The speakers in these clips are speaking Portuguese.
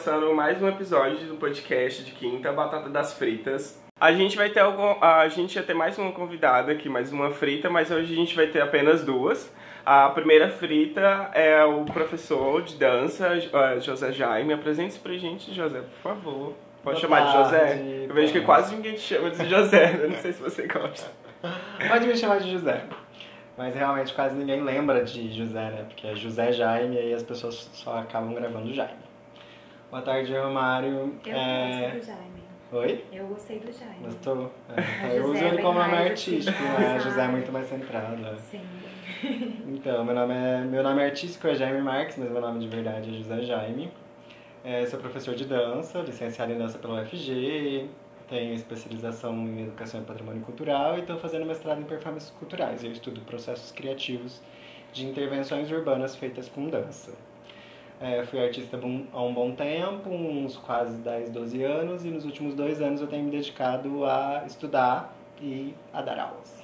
começando mais um episódio do podcast de Quinta Batata das Fritas. A gente vai ter algum, a gente ia ter mais uma convidada aqui, mais uma frita, mas hoje a gente vai ter apenas duas. A primeira frita é o professor de dança, eh, José Jaime. Apresente-se pra gente, José, por favor. Pode Boa chamar de tarde, José? Eu vejo que quase ninguém te chama de José, né? não sei se você gosta. Pode me chamar de José. Mas realmente quase ninguém lembra de José, né? Porque é José Jaime e as pessoas só acabam gravando Jaime. Boa tarde, Romário. Eu É... gostei do Jaime. Oi? Eu gostei do Jaime. Gostou? É, eu José uso é ele como nome artístico, né? José é muito mais centrado. Sim. Então, meu nome é meu nome artístico é Jaime Marques, mas meu nome de verdade é José Jaime. É, sou professor de dança, licenciado em dança pela UFG, tenho especialização em educação e patrimônio cultural e estou fazendo mestrado em performances culturais. Eu estudo processos criativos de intervenções urbanas feitas com dança. É, fui artista bom- há um bom tempo, uns quase 10, 12 anos, e nos últimos dois anos eu tenho me dedicado a estudar e a dar aulas.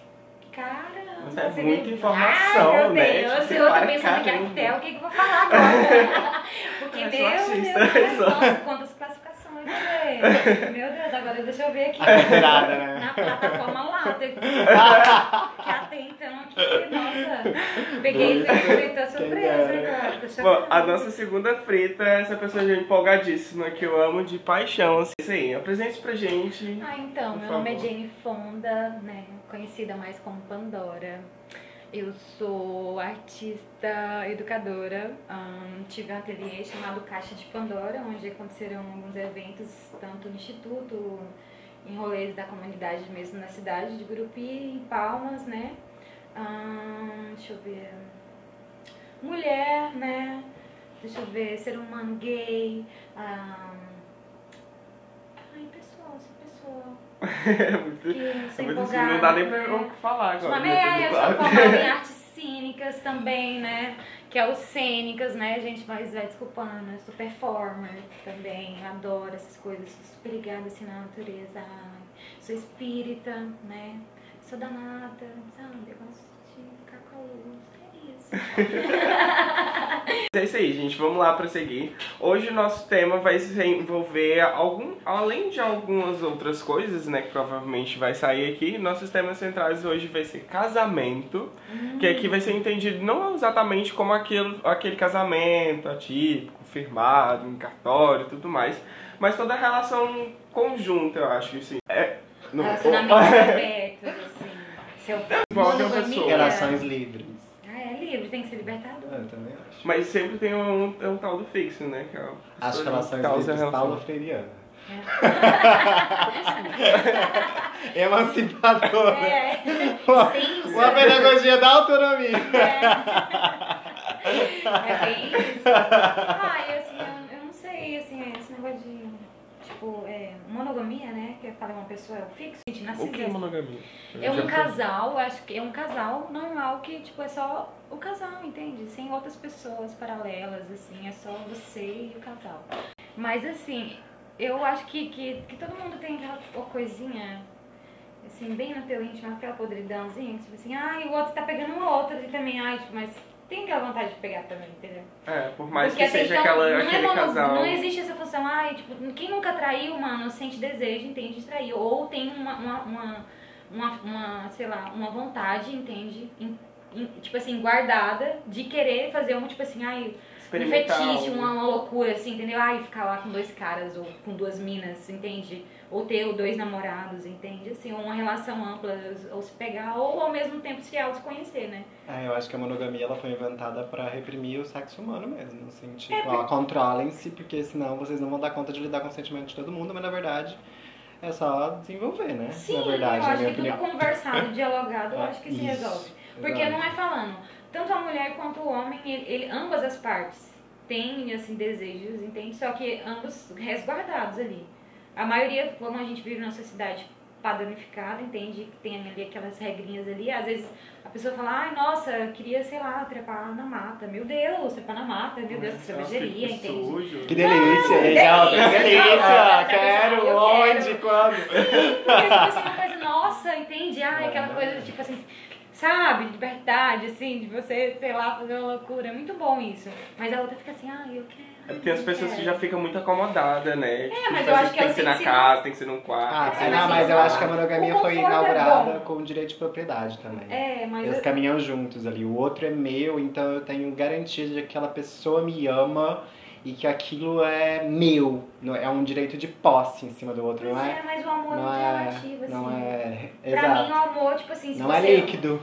Caramba, é você muita informação, meu né? Deus, Tipo, você eu tô pensando caramba. cartel, o que, que eu vou falar agora? Porque Eu sou Deus, nossa, quantas Meu Deus, agora deixa eu ver aqui. Né? Na plataforma lá, tem que então aqui, nossa. Peguei feita surpresa agora. Bom, a nossa segunda frita é essa pessoa empolgadíssima que eu amo de paixão. assim. Isso aí, apresente pra gente. Ah, então, meu nome é favor. Jane Fonda, né? Conhecida mais como Pandora. Eu sou artista educadora. ahn, tive um ateliê chamado Caixa de Pandora, onde aconteceram alguns eventos, tanto no Instituto, em rolês da comunidade mesmo na cidade de Gurupi, em Palmas, né? Ahn, deixa eu ver. Mulher, né? Deixa eu ver, ser humano gay. ahn, Ai, pessoal, essa pessoa. É muito, Que é muito assim, não dá nem pra né? eu falar agora. Mas né, é, eu sou formada em artes cênicas também, né? Que é os cênicas, né, gente? Mas vai desculpando, eu sou performer também, adoro essas coisas, sou super ligada assim na natureza. Sou espírita, né? Sou danada, sabe? Eu gosto de ficar com a luz. É isso. Aí, gente. Vamos lá pra seguir. Hoje o nosso tema vai se envolver algum, além de algumas outras coisas, né, que provavelmente vai sair aqui. Nossos temas centrais hoje vai ser casamento, que aqui vai ser entendido não exatamente como aquele, aquele casamento atípico, firmado, em cartório e tudo mais, mas toda a relação conjunta, eu acho que sim. É, não, Relacionamentos abertos, assim. Seu pessoa. Relações livres. É livre, tem que ser libertador. Eu também acho. mas sempre tem um, é um tal do fixo, né? Que é As relações livres. Paulo Freiriana. Emancipadora. É. Uma, Sim, uma pedagogia da autonomia. É bem isso. Ah, e assim, eu, eu não sei, assim, esse negócio de, tipo, é, monogamia, né? Que falei uma pessoa é o fixo, gente, O que é monogamia? É um casal, acho que é um casal normal que, tipo, é só o casal, entende? Sem outras pessoas paralelas, assim, é só você e o casal. Mas, assim, eu acho que, que, que todo mundo tem aquela coisinha, assim, bem no teu íntimo, aquela podridãozinha, tipo assim, ai, o outro tá pegando o outro e também, ai, tipo, mas tem aquela vontade de pegar também, entendeu? É, por mais Porque que seja então, aquela, não, é aquele mono- casal. não existe essa função, ai, tipo, quem nunca traiu, mano, sente desejo, entende, de trair. Ou tem uma, uma, uma, uma, uma, sei lá, uma vontade, entende, em- em- tipo assim, guardada, de querer fazer um, tipo assim, ai, um fetiche, uma, uma loucura, assim, entendeu? Ai, ficar lá com dois caras, ou com duas minas, entende? Ou ter dois namorados, entende? Assim, uma relação ampla, ou se pegar, ou ao mesmo tempo se autoconhecer, né? É, eu acho que a monogamia ela foi inventada pra reprimir o sexo humano mesmo. Assim, tipo, É, ó, controlem-se, porque senão vocês não vão dar conta de lidar com o sentimento de todo mundo, mas na verdade é só desenvolver, né? Sim, na verdade, eu acho que opinião. tudo conversado, dialogado, eu acho que se isso, resolve. Porque exato. não é falando, tanto a mulher quanto o homem, ele, ele- ambas as partes têm, assim, desejos, entende? Só que ambos resguardados ali. A maioria, como a gente vive numa sociedade padronificada, entende? Que tem ali aquelas regrinhas ali, às vezes a pessoa fala, ai, nossa, eu queria, sei lá, trepar na mata. Meu Deus, trepar na mata, meu Deus, que que entende? sujo. Que delícia, que Exalta, que delícia. delícia! Quero, onde, quando? Porque, tipo assim, uma coisa, nossa, entende? Ah, É. aquela coisa, tipo assim, sabe? Liberdade, assim, de você, sei lá, fazer uma loucura. É muito bom isso. Mas a outra fica assim, ah, eu quero. É porque as pessoas que quero. já ficam muito acomodadas, né? Tipo, mas tipo eu acho que tem é que ser na casa, tem que ser num quarto. Ah, tem sim, que ser não, mas eu acho que a monogamia foi é inaugurada bom. com direito de propriedade também. É, mas. Eles eu- caminham juntos ali. O outro é meu, então eu tenho garantia de que aquela pessoa me ama e que aquilo é meu. Não- É um direito de posse em cima do outro, Pois não é, é? mas o amor é Não é. relativo, assim. Não é. Pra mim, o Exato. amor, tipo assim, se Não você... é líquido.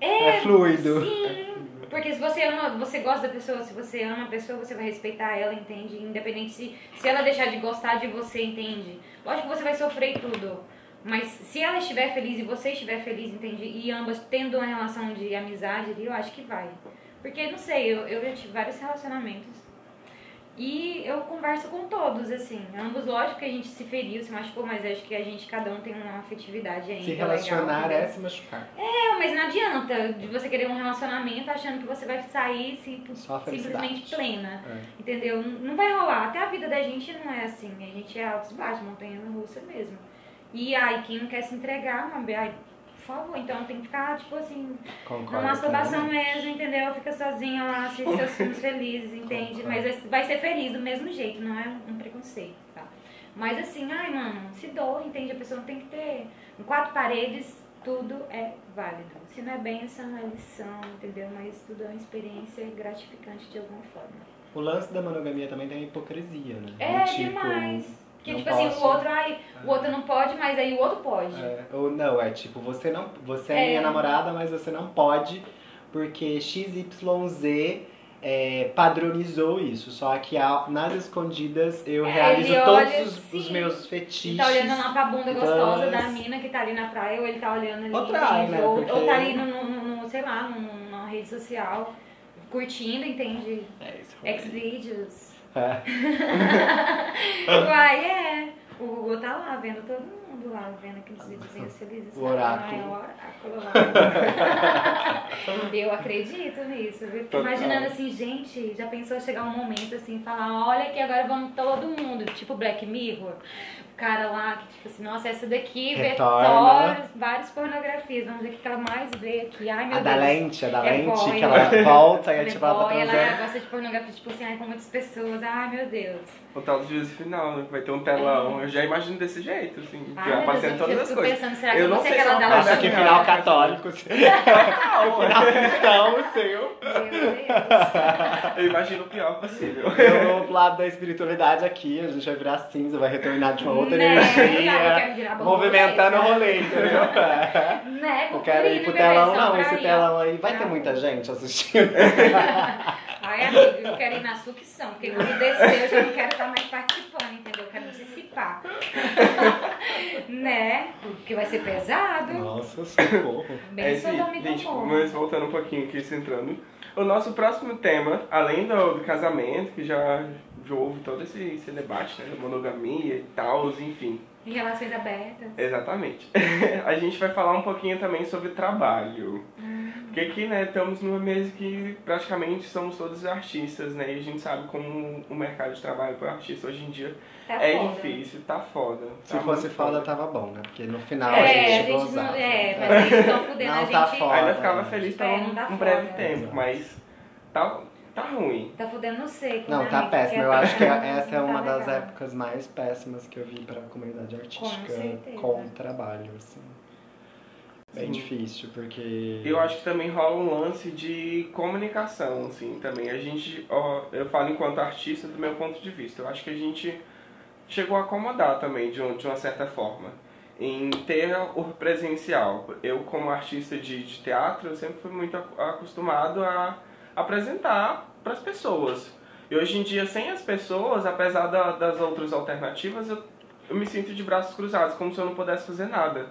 É fluido. Sim, porque se você ama, você gosta da pessoa, se você ama a pessoa, você vai respeitar ela, entende? Independente se, se ela deixar de gostar de você, entende? Lógico que você vai sofrer tudo. Mas se ela estiver feliz e você estiver feliz, entende? E ambas tendo uma relação de amizade ali, eu acho que vai. Porque, não sei, eu, eu já tive vários relacionamentos. E eu converso com todos, assim. Ambos, lógico que a gente se feriu, se machucou, mas acho que a gente, cada um tem uma afetividade ainda. Se relacionar legal, é se machucar. não, mas não adianta de você querer um relacionamento achando que você vai sair sim- simplesmente plena. É. Entendeu? Não vai rolar. Até a vida da gente não é assim. A gente é altos e baixos, montanha russa mesmo. E aí, quem não quer se entregar, uma por favor, então tem que ficar, tipo assim, Concordo. numa masturbação plenamente. mesmo, entendeu? Fica sozinha lá, assiste seus filmes felizes, entende? Concordo. Mas vai- ser feliz do mesmo jeito, não é um preconceito, tá? Mas assim, ai, mano, se doa, entende? A pessoa não tem que ter. Em quatro paredes, tudo é válido. Se não é bênção, é lição, entendeu? Mas tudo é uma experiência gratificante de alguma forma. O lance da monogamia também tem a hipocrisia, né? É tipo, demais. Que não tipo assim, posso- o outro, ai, o outro não pode, mas aí o outro pode. É, ou não, é tipo, você não. Você é, É. minha namorada, mas você não pode, porque XYZ é, padronizou isso. Só que a- nas escondidas eu É, realizo ele todos olha, os, os sim. meus Ele fetiches. tá olhando lá pra bunda gostosa da mina que tá ali na praia, ou ele tá olhando ali, Ou trai, entende? né? ou, Porque- ou tá ali no, no- no- sei lá, num- numa rede social, curtindo, entende? É isso. rolê. É. Uai, é. O Google tá lá, vendo todo mundo lá, vendo aqueles videozinhos felizes. O oráculo. Ah, é o oráculo lá. Eu acredito nisso, viu? Total. imaginando assim, gente, já pensou chegar um momento assim, falar, olha que agora vamos todo mundo, tipo Black Mirror. Cara lá, que tipo assim, nossa, essa daqui vê várias, várias pornografias, vamos ver o que ela mais vê aqui. Ai, meu A da Deus. lente, a da É lente, boy. que ela volta e é Ela é tipo, ela tá boy, ela transando. gosta de pornografia, tipo assim, ai, com muitas pessoas. Ai, meu Deus. O tal do juízo final, né? vai ter um telão. Eu já imagino desse jeito, assim. Ai, já passei Deus, todas eu as fico coisas. pensando, será que Eu não sei se aquela é Nossa, que não. final católico. assim. final cristão, o seu. Eu imagino o pior possível. Eu, do lado da espiritualidade aqui, a gente vai virar cinza, vai retornar de uma outra Né? Eu energia. quero virar Movimentando o borboleta. rolê, entendeu? Né? Eu quero ir pro telão, não, esse telão aí vai ter muita gente assistindo. Ai, amigo, eu quero ir na sucção, porque quando descer eu já não quero estar mais participando, entendeu? Eu quero participar. né? Porque vai ser pesado. Nossa, socorro. Bem É, e gente, Gomorra. mas voltando um pouquinho aqui, centrando. O nosso próximo tema, além do, do casamento, que já, já houve todo esse, esse debate, né? Da monogamia e tal, enfim. Em relações abertas. Exatamente. a gente vai falar um pouquinho também sobre trabalho. Porque aqui, né, estamos numa mesa que praticamente somos todos artistas, né? E a gente sabe como o mercado de trabalho para artista hoje em dia Tá é foda. difícil, tá foda. Se tá fosse muito foda, tava bom, né? Porque no final É, a a gente gente gozava. não. É, mas eles estão fudendo Não a tá gente. foda. Ainda ficava feliz por É, um, não tá um breve foda. tempo, Exato. mas tá, tá ruim. Tá fudendo no seco. Não, né, tá amigo? péssimo. Porque Eu acho que coisa essa é não tá uma das legal. épocas mais péssimas que eu vi para a comunidade artística com o trabalho, assim. Bem Sim. difícil, porque... Eu acho que também rola um lance de comunicação, assim, também. A gente, ó, eu falo enquanto artista do meu ponto de vista. Eu acho que a gente chegou a acomodar também, de, um- de uma certa forma, em ter o presencial. Eu, como artista de, de teatro, eu sempre fui muito ac- acostumado a apresentar para as pessoas. E hoje em dia, sem as pessoas, apesar da- das outras alternativas, eu, eu me sinto de braços cruzados, como se eu não pudesse fazer nada.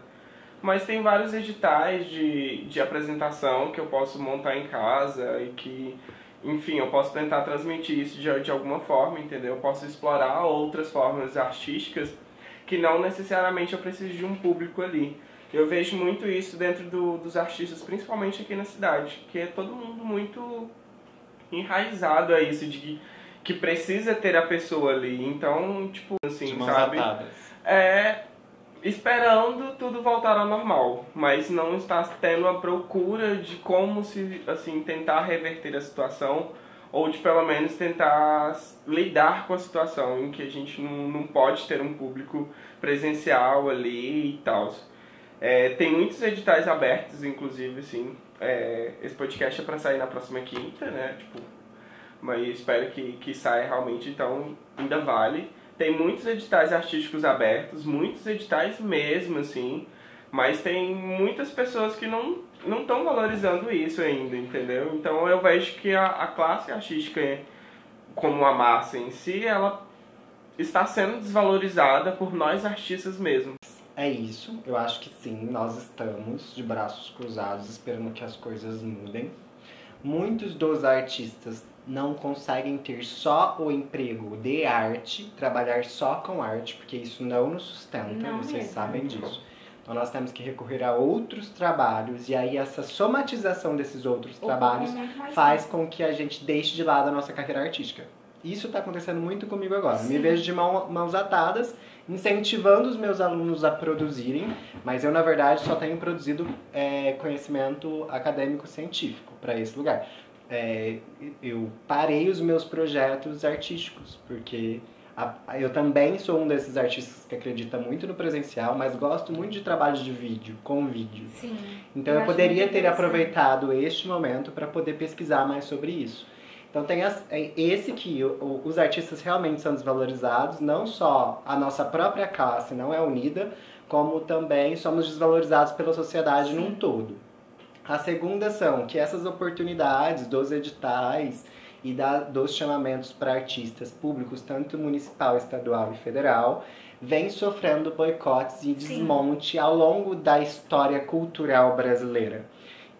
Mas tem vários editais de, de apresentação que eu posso montar em casa e que, enfim, eu posso tentar transmitir isso de, de alguma forma, entendeu? Eu posso explorar outras formas artísticas que não necessariamente eu preciso de um público ali. Eu vejo muito isso dentro do, dos artistas, principalmente aqui na cidade, que é todo mundo muito enraizado a isso, de que, que precisa ter a pessoa ali. Então, tipo, assim, sabe? atadas. É. esperando tudo voltar ao normal, mas não está tendo a procura de como se assim tentar reverter a situação ou de pelo menos tentar lidar com a situação em que a gente não, não pode ter um público presencial ali e tal. É, tem muitos editais abertos, inclusive, assim. É, esse podcast é para sair na próxima quinta, né? Tipo, mas espero que, que saia realmente, então ainda vale. Tem muitos editais artísticos abertos, muitos editais mesmo, assim, mas tem muitas pessoas que não não estão valorizando isso ainda, entendeu? Então eu vejo que a, a classe artística, como a massa em si, ela está sendo desvalorizada por nós artistas mesmo. É isso, eu acho que sim, nós estamos de braços cruzados esperando que as coisas mudem. Muitos dos artistas não conseguem ter só o emprego de arte, trabalhar só com arte, porque isso não nos sustenta, Não vocês mesmo. sabem disso. Então nós temos que recorrer a outros trabalhos e aí essa somatização desses outros trabalhos muito mais faz com que a gente deixe de lado a nossa carreira artística. Isso está acontecendo muito comigo agora. Me Sim. vejo de mão- mãos atadas, incentivando os meus alunos a produzirem, mas eu, na verdade, só tenho produzido é, conhecimento acadêmico científico para esse lugar. É, eu parei os meus projetos artísticos, porque a- eu também sou um desses artistas que acredita muito no presencial, mas gosto muito de trabalhos de vídeo, com vídeo. Sim. Então Eu eu poderia ter aproveitado este momento para poder pesquisar mais sobre isso. Então tem é esse que os artistas realmente são desvalorizados, não só a nossa própria classe não é unida, como também somos desvalorizados pela sociedade num Sim. todo. A segunda são que essas oportunidades dos editais e da, dos chamamentos para artistas públicos, tanto municipal, estadual e federal, vem sofrendo boicotes e desmonte ao longo da história cultural brasileira.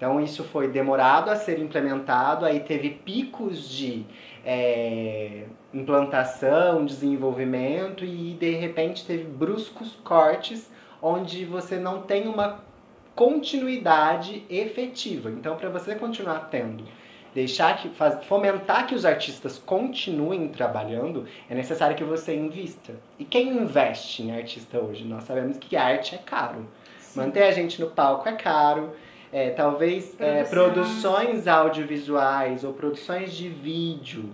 Então isso foi demorado a ser implementado, aí teve picos de é, implantação, desenvolvimento e de repente teve bruscos cortes onde você não tem uma continuidade efetiva. Então para você continuar tendo deixar que faz, fomentar que os artistas continuem trabalhando, é necessário que você invista. E quem investe em artista hoje? Nós sabemos que arte é caro. Manter a gente no palco é caro. É, talvez é, produções audiovisuais ou produções de vídeo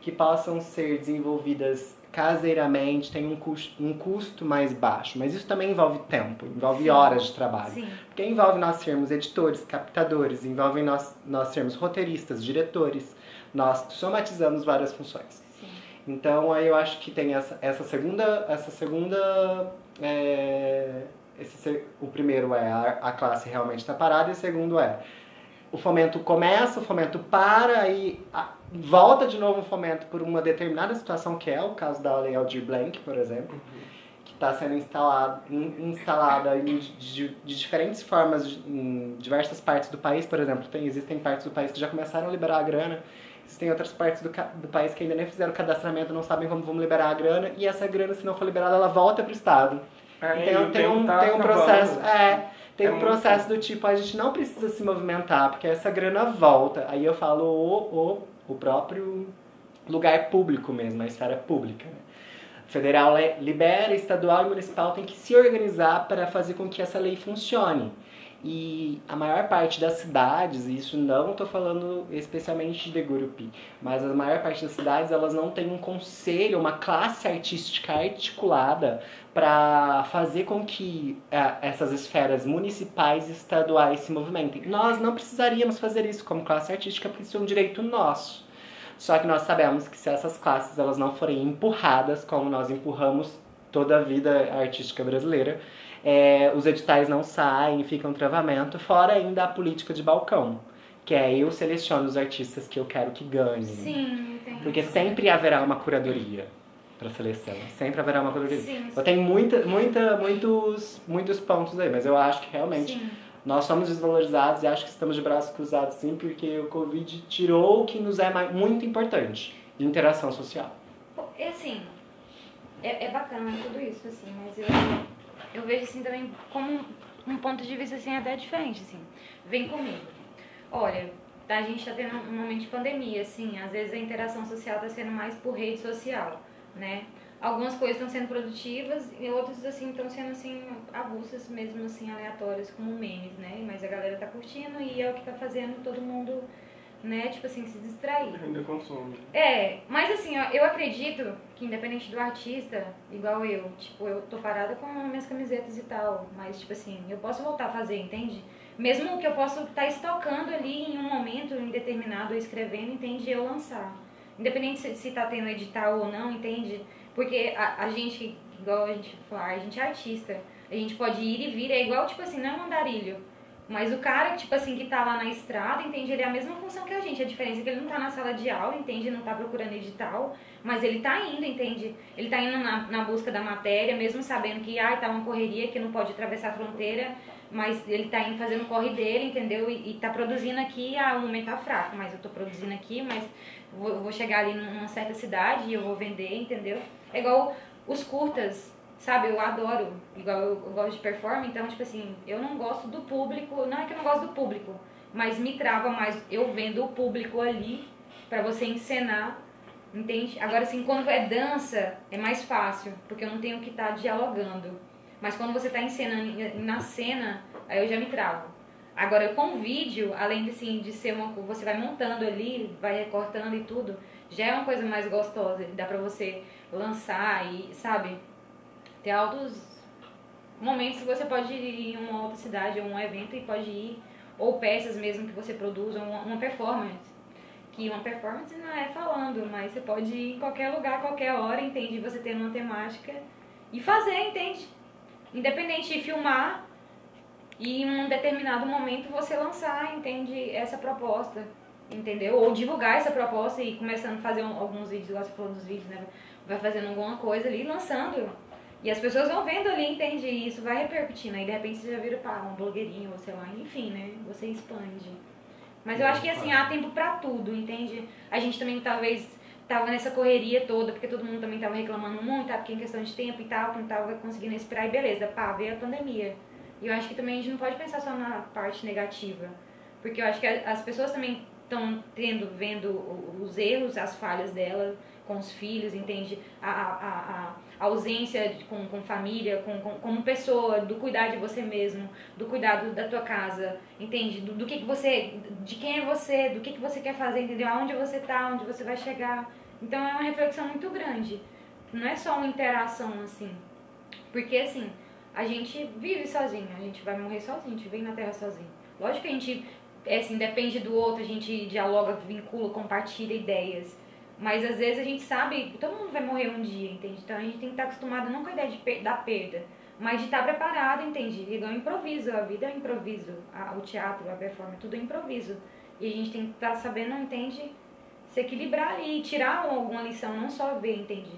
que possam ser desenvolvidas caseiramente têm um custo, um custo mais baixo. Mas isso também envolve tempo, envolve Sim. horas de trabalho. Sim. Porque envolve nós sermos editores, captadores, envolve nós, nós sermos roteiristas, diretores. Nós somatizamos várias funções. Sim. Então aí eu acho que tem essa, essa segunda. Essa segunda. é, esse se- o primeiro é a, a classe realmente está parada, e o segundo é o fomento começa, o fomento para e a- volta de novo o fomento por uma determinada situação, que é o caso da Lei Aldir Blanc, por exemplo, que está sendo instalado, in- instalada em, de, de diferentes formas de- em diversas partes do país, por exemplo. Tem, existem partes do país que já começaram a liberar a grana, existem outras partes do, do país que ainda nem fizeram o cadastramento, não sabem como vão liberar a grana, e essa grana, se não for liberada, ela volta para o Estado. É, Tem, e tem, um, tá tem um processo. É, tem É um processo do tipo, a gente não precisa se movimentar, porque essa grana volta. Aí eu falo o, o, o próprio lugar público mesmo, a esfera pública. Né? Federal le- libera, estadual e municipal tem que se organizar para fazer com que essa lei funcione. E a maior parte das cidades, e isso não estou falando especialmente de Gurupi, mas a maior parte das cidades elas não têm um conselho, uma classe artística articulada para fazer com que ah, essas esferas municipais e estaduais se movimentem. Nós não precisaríamos fazer isso como classe artística, porque isso é um direito nosso. Só que nós sabemos que se essas classes elas não forem empurradas, como nós empurramos toda a vida artística brasileira, é, os editais não saem, fica um travamento, fora ainda a política de balcão, que é eu seleciono os artistas que eu quero que ganhem. Sim, tem. Porque sempre haverá uma curadoria para seleção, sempre haverá uma curadoria. Sim, Eu tenho muita, muita, muitos, muitos pontos aí, mas eu acho que realmente sim. nós somos desvalorizados e acho que estamos de braços cruzados sim, porque o Covid tirou o que nos é mais- muito importante, interação social. E assim, é, é bacana tudo isso, assim, mas eu, eu vejo assim também como um ponto de vista assim até diferente, assim. Vem comigo. Olha, a gente tá tendo um momento de pandemia, assim, às vezes a interação social tá sendo mais por rede social, né? algumas coisas estão sendo produtivas e outras assim estão sendo assim avulsas mesmo assim aleatórias como memes, né? Mas a galera tá curtindo e é o que tá fazendo todo mundo, né, tipo assim, se distrair. Ainda consome. É, mas assim, ó, eu acredito que independente do artista, igual eu, tipo, eu tô parada com minhas camisetas e tal, mas tipo assim, eu posso voltar a fazer, entende? Mesmo que eu possa estar estocando ali em um momento indeterminado, escrevendo, entende? Eu lançar. Independente se, se tá tendo edital ou não, entende? Porque a, a gente, igual a gente fala, a gente é artista. A gente pode ir e vir, é igual, tipo assim, não é mandarilho. Mas o cara, tipo assim, que tá lá na estrada, entende? Ele é a mesma função que a gente. A diferença é que ele não tá na sala de aula, entende? Não tá procurando edital, mas ele tá indo, entende? Ele tá indo na, na busca da matéria, mesmo sabendo que, ai, tá uma correria, que não pode atravessar a fronteira, mas ele tá indo fazendo o corre dele, entendeu? E, e tá produzindo aqui, ah, o momento tá fraco, mas eu tô produzindo aqui, mas vou, vou chegar ali numa certa cidade e eu vou vender, entendeu? É igual os curtas, sabe? Eu adoro, igual eu, eu gosto de performance, então, tipo assim, eu não gosto do público, não é que eu não gosto do público, mas me trava mais eu vendo o público ali pra você encenar, entende? Agora, assim, quando é dança, é mais fácil, porque eu não tenho que estar tá dialogando. Mas quando você tá encenando na cena, aí eu já me travo. Agora, com vídeo, além de, assim, de ser uma você vai montando ali, vai recortando e tudo, já é uma coisa mais gostosa, dá pra você lançar e, sabe, ter altos momentos que você pode ir em uma outra cidade ou um evento e pode ir, ou peças mesmo que você produz, ou uma, uma performance. Que uma performance não é falando, mas você pode ir em qualquer lugar, qualquer hora, entende? Você ter uma temática e fazer, entende? Independente de filmar e em um determinado momento você lançar, entende? Essa proposta, entendeu? Ou divulgar essa proposta e começando a fazer alguns vídeos, igual você falou dos vídeos, né? vai fazendo alguma coisa ali, lançando. E as pessoas vão vendo ali, entende? Isso vai repercutindo. Aí de repente você já vira pá, um blogueirinho, ou sei lá, enfim, né? Você expande. Mas eu acho que assim, há tempo pra tudo, entende? A gente também talvez tava nessa correria toda, porque todo mundo também tava reclamando muito, tá? porque em questão de tempo e tal, que não tava conseguindo respirar, e beleza, pá, veio a pandemia. E eu acho que também a gente não pode pensar só na parte negativa. Porque eu acho que as pessoas também estão tendo, vendo os erros, as falhas dela, com os filhos, entende? A, a, a ausência com, com família, com, com, como pessoa, do cuidar de você mesmo, do cuidado da tua casa, entende? Do, do que, que você, de quem é você, do que, que você quer fazer, entendeu? Aonde você tá, onde você vai chegar. Então é uma reflexão muito grande. Não é só uma interação assim. Porque assim, a gente vive sozinho, a gente vai morrer sozinho, a gente vem na Terra sozinho. Lógico que a gente é assim, depende do outro, a gente dialoga, vincula, compartilha ideias. Mas às vezes a gente sabe todo mundo vai morrer um dia, entende? Então a gente tem que estar acostumado não com a ideia de per da perda, mas de estar preparado, entende? Igual improviso, a vida é improviso, a, o teatro, a performance, tudo é improviso. E a gente tem que estar sabendo, entende? Se equilibrar e tirar alguma lição, não só ver, entende?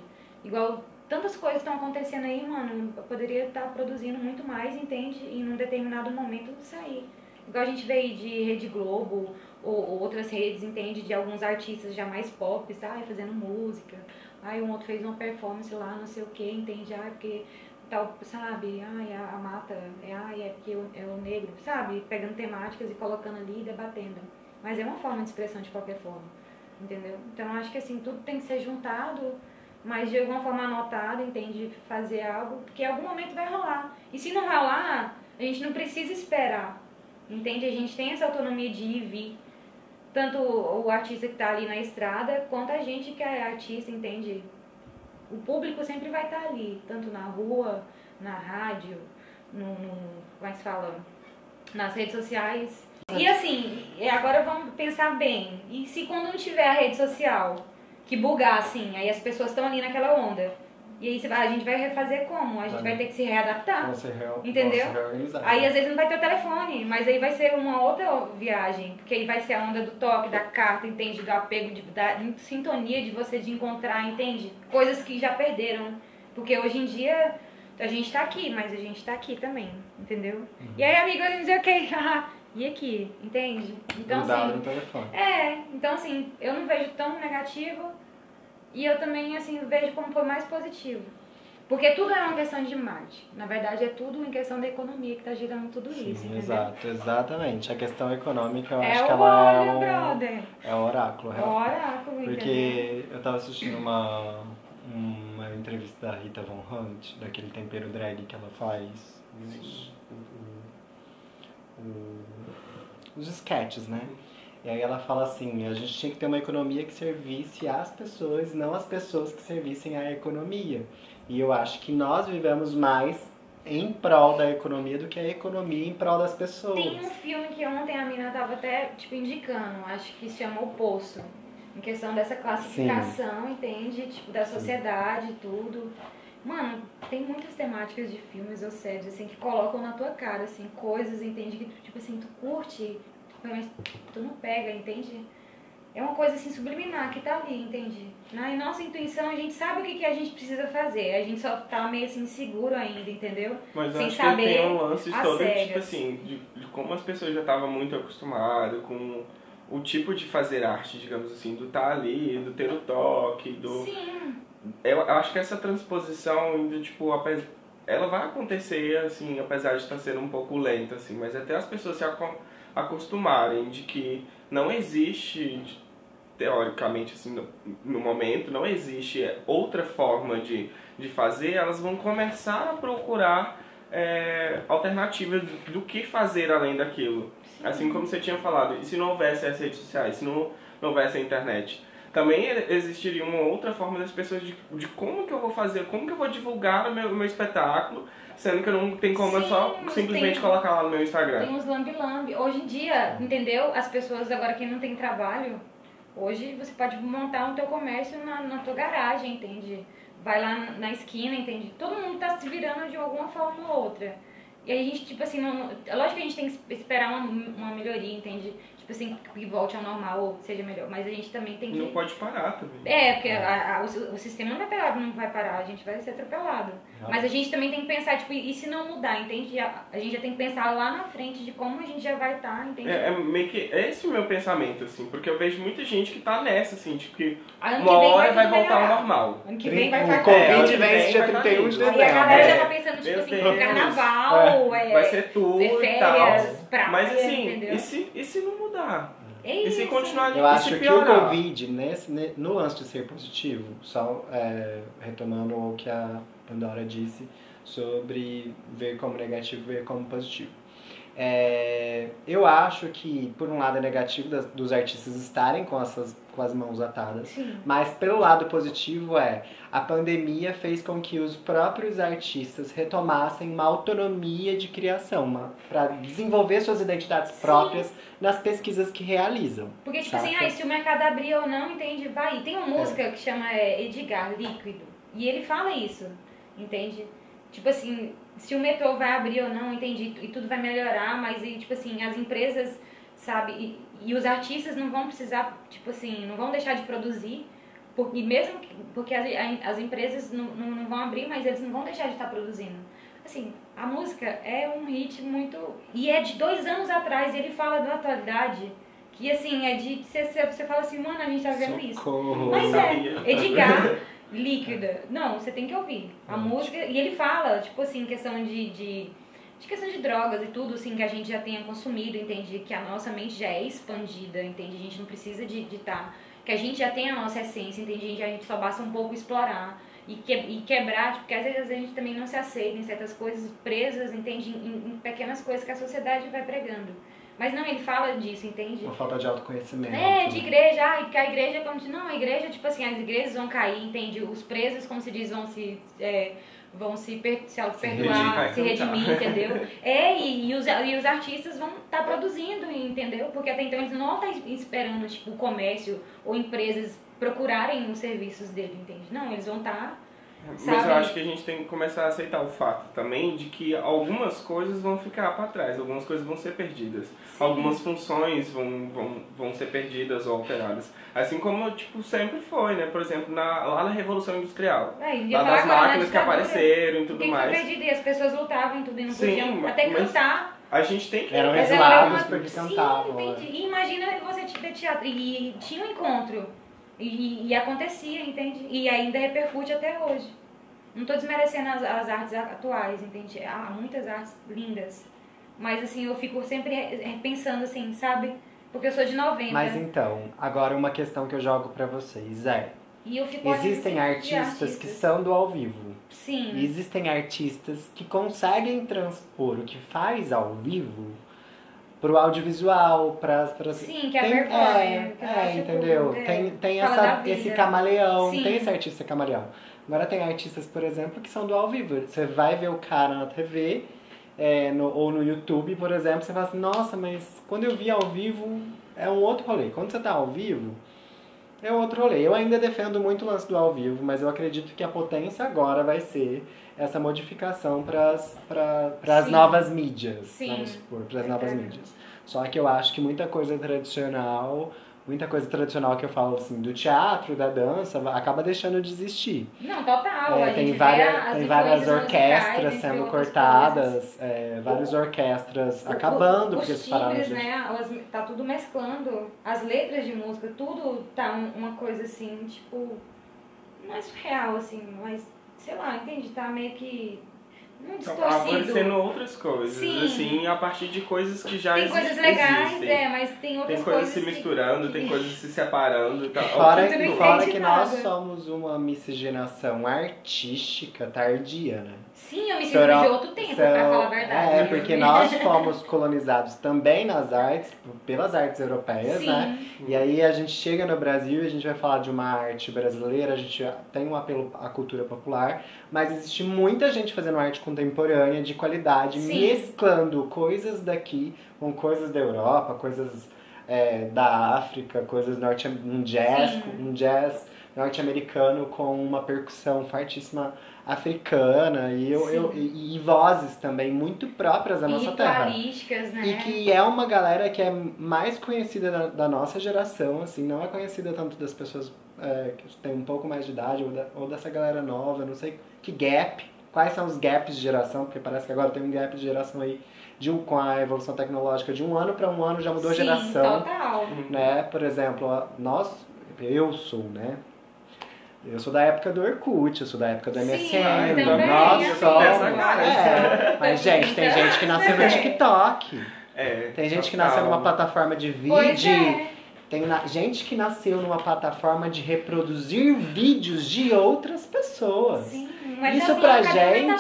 Igual tantas coisas estão acontecendo aí, mano, eu poderia estar produzindo muito mais, entende? E num determinado momento sair. Igual a gente vê aí de Rede Globo, ou, ou, outras redes, entende? De alguns artistas já mais pop, sabe? Fazendo música. Aí um outro fez uma performance lá, não sei o que, entende? Ah, porque tal, sabe? Ai, a, a mata, é, ai, é porque é o negro, sabe? Pegando temáticas e colocando ali e debatendo. Mas é uma forma de expressão de qualquer forma, entendeu? Então eu acho que assim, tudo tem que ser juntado, mas de alguma forma anotado, entende? Fazer algo, porque em algum momento vai rolar. E se não rolar, a gente não precisa esperar, entende? A gente tem essa autonomia de ir e vir tanto o artista que está ali na estrada, quanto a gente que é artista, entende? O público sempre vai estar tá ali, tanto na rua, na rádio, no, no é se fala? Nas redes sociais. E assim, agora vamos pensar bem. E se quando não tiver a rede social, que bugar assim, aí as pessoas estão ali naquela onda e aí a gente vai refazer como? A gente vai ter que se readaptar. Se real, entendeu? Se aí às vezes não vai ter o telefone, mas aí vai ser uma outra viagem. Porque aí vai ser a onda do toque, da carta, entende? Do apego, de, da sintonia de você de encontrar, entende? Coisas que já perderam. Porque hoje em dia a gente tá aqui, mas a gente tá aqui também, entendeu? Uhum. E aí, amigo, a gente diz, ok, e aqui, entende? Então, assim, no telefone. É, então assim, eu não vejo tão negativo e eu também, assim, vejo como foi mais positivo. Porque tudo é uma questão de marketing. Na verdade, é tudo em questão da economia que está girando tudo Sim, isso. Exato, exatamente. A questão econômica, eu é acho o que ela é olho, o, brother. é o oráculo. É o oráculo, Porque entendeu? eu estava assistindo uma, uma entrevista da Rita Von Hunt, daquele tempero drag que ela faz? Os, o- o- os sketches, né? E aí ela fala assim, a gente tinha que ter uma economia que servisse às pessoas, não as pessoas que servissem à economia. E eu acho que nós vivemos mais em prol da economia do que a economia em prol das pessoas. Tem um filme que ontem a mina tava até, tipo, indicando, acho que se chama O Poço. Em questão dessa classificação, entende? Tipo, da sociedade e tudo. Mano, tem muitas temáticas de filmes ou séries, assim, que colocam na tua cara, assim, coisas, entende? Que, tipo assim, tu curte, mas tu não pega, entende? É uma coisa, assim, subliminar que tá ali, entende? Na nossa intuição, a gente sabe o que, que a gente precisa fazer. A gente só tá meio, assim, seguro ainda, entendeu? Mas Sem acho que saber tem um lance todo, tipo regras. assim, de, de como as pessoas já estavam muito acostumadas com o tipo de fazer arte, digamos assim, do estar ali, do ter o toque, do... Sim, Eu, acho que essa transposição ainda, tipo, apes- ela vai acontecer, assim, apesar de estar sendo um pouco lenta, assim, mas até as pessoas se aco- acostumarem de que não existe, teoricamente, assim, no, no momento, não existe outra forma de, de fazer, elas vão começar a procurar é, alternativas do, do que fazer além daquilo. Assim como você tinha falado, e se não houvesse as redes sociais, se não, não houvesse a internet? Também existiria uma outra forma das pessoas de, de como que eu vou fazer, como que eu vou divulgar o meu, o meu espetáculo, sendo que eu não tem como eu só Sim, simplesmente tem- colocar lá no meu Instagram. Tem uns lambi-lambi. Hoje em dia, entendeu? As pessoas agora que não tem trabalho, hoje você pode montar um teu comércio na, na tua garagem, entende? Vai lá na- na esquina, entende? Todo mundo tá se virando de alguma forma ou outra. E a gente, tipo assim, não, lógico que a gente tem que esperar uma, uma melhoria, entende? Tipo assim, que volte ao normal ou seja melhor. Mas a gente também tem que. Não pode parar também. É, porque a- a- o, o sistema não vai parar, não vai parar, a gente vai ser atropelado. Mas a gente também tem que pensar, tipo, e se não mudar, entende? A, a gente já tem que pensar lá na frente de como a gente já vai estar, entende? É, é meio que esse o meu pensamento, assim, porque eu vejo muita gente que tá nessa, assim, tipo, que Ano uma que vem hora vai tudo voltar ao melhorar. normal. Ano que vem vai o ficar É, ano Covid que vem dia vai tá 31 de dezembro. Aí a galera já É. tá pensando, tipo Meu assim, Deus. carnaval, é, Vai ser tudo é e tal. férias, praia, Mas assim, entendeu? e se, e se não mudar? É E se continuar Eu acho que o? Covid, nesse, ne- no lance de ser positivo, só é, retomando o que a Pandora disse sobre ver como negativo ver como positivo. É, eu acho que, por um lado, é negativo das- dos artistas estarem com, essas, com as mãos atadas, Sim. mas pelo lado positivo é a pandemia fez com que os próprios artistas retomassem uma autonomia de criação, para desenvolver suas identidades Sim. próprias nas pesquisas que realizam. Porque, tipo Saca? assim, ah, se o mercado abrir ou não, entende? Vai. E tem uma música que chama é, Edgar, Líquido. E ele fala isso, entende? Tipo assim, se o metrô vai abrir ou não, entende? E tudo vai melhorar, mas, e, tipo assim, as empresas, sabe? E, e os artistas não vão precisar, tipo assim, não vão deixar de produzir. Por, e mesmo que, porque as, as empresas não, não, não vão abrir, mas eles não vão deixar de estar produzindo. Assim, a música é um hit muito. E é de dois anos atrás, e ele fala da atualidade. Que assim, é de. Você, você fala assim, mano, a gente tá vendo isso. Socorro. Mas sabia. é, Edgar, líquida. Não, você tem que ouvir. A música. E ele fala, tipo assim, questão de, de, de questão de drogas e tudo, assim, que a gente já tenha consumido, entende? Que a nossa mente já é expandida, entende? A gente não precisa de estar. que a gente já tem a nossa essência, entende? A gente, a gente só basta um pouco explorar. E, que, e quebrar, tipo, porque às vezes a gente também não se aceita em certas coisas, presas, entende? Em, em pequenas coisas que a sociedade vai pregando. Mas não, ele fala disso, entende? Uma falta de autoconhecimento. É, de igreja, ai, porque a igreja como se. Não, a igreja, tipo assim, as igrejas vão cair, entende? Os presos, como se diz, vão se. é, vão se, per, se auto-perdoar, redimir, se redimir, entendeu? É, e, e os, e os artistas vão estar produzindo, entendeu? Porque até então eles não estão esperando, tipo, o comércio ou empresas procurarem os serviços dele, entende? Não, eles vão estar. Mas Sabe? eu acho que a gente tem que começar a aceitar o fato também de que algumas coisas vão ficar para trás, algumas coisas vão ser perdidas. Algumas funções vão, vão, vão ser perdidas ou alteradas. Assim como, tipo, sempre foi, né? Por exemplo, na, lá na Revolução Industrial. É, Lá das na máquinas que apareceram e tudo que que foi mais. perdido? E as pessoas lutavam e tudo e não Sim, podiam até cantar. A gente tem que... Eram exilados ela era uma- porque Sim, cantavam. né? entendi. E imagina você ter teatro. E tinha um encontro. E, e acontecia, entende? E ainda repercute até hoje. Não tô desmerecendo as, as artes atuais, entende? Há muitas artes lindas. Mas assim, eu fico sempre pensando assim, sabe? Porque eu sou de 90. Mas então, agora uma questão que eu jogo pra vocês é: E eu fico olhando Existem de artistas que são do ao vivo. Sim. E existem artistas que conseguem transpor o que faz ao vivo pro audiovisual, para para Sim, que é tem, performance. é, é, entendeu? tem tem essa, esse camaleão, Sim. tem esse artista camaleão. Agora tem artistas, por exemplo, que são do ao vivo. Você vai ver o cara na TV é, no- ou no YouTube, por exemplo, você fala assim, nossa, mas quando eu vi ao vivo é um outro rolê. Quando você tá ao vivo, é outro rolê. Eu ainda defendo muito o lance do ao vivo, mas eu acredito que a potência agora vai ser essa modificação para as novas mídias, Sim. vamos supor, para as novas É. mídias. Só que eu acho que muita coisa tradicional, muita coisa tradicional que eu falo assim, do teatro, da dança, acaba deixando de existir. Não, total. É, tem várias, tem várias orquestras sendo cortadas, é, várias orquestras O- acabando o- porque os timbres, de- né? Elas, tá tudo mesclando. As letras de música, tudo tá um- uma coisa assim, tipo. É surreal, assim, mas sei lá, entende? Tá meio que. Não Então, distorcido. aparecendo outras coisas, Sim. assim, a partir de coisas que já Tem exi- coisas legais, existem. é, mas tem outras Tem coisas se que- misturando, tem coisas se separando. Tá, Fora, não fora que nada. nós somos uma miscigenação artística tardia, né? Sim, eu me sinto de outro tempo, são- pra falar a verdade. É, porque nós fomos colonizados também nas artes, pelas artes europeias, né? Sim, E aí a gente chega no Brasil e a gente vai falar de uma arte brasileira, a gente tem um apelo à cultura popular, mas existe muita gente fazendo arte contemporânea de qualidade, Sim. mesclando coisas daqui com coisas da Europa, coisas é, da África, coisas norte um jazz, Sim. um jazz norte-americano com uma percussão fortíssima africana e, eu, eu- e, e vozes também muito próprias da e nossa terra. né? E que é uma galera que é mais conhecida da, da nossa geração, assim, não é conhecida tanto das pessoas é, que têm um pouco mais de idade ou, da- ou dessa galera nova, não sei que gap, quais são os gaps de geração, porque parece que agora tem um gap de geração aí de um, com a evolução tecnológica de um ano para um ano já mudou a Sim, geração, total. né? Por exemplo, nós, eu sou, né? Eu sou da época do Orkut, eu sou da época do Sim, MSN, somos. dessa cara. É, mas gente, tem gente que nasceu no TikTok. É, Tem gente que nasceu numa plataforma de vídeo. é. Tem na- gente que nasceu numa plataforma de reproduzir vídeos de outras pessoas. Sim, mas isso pra gente. tá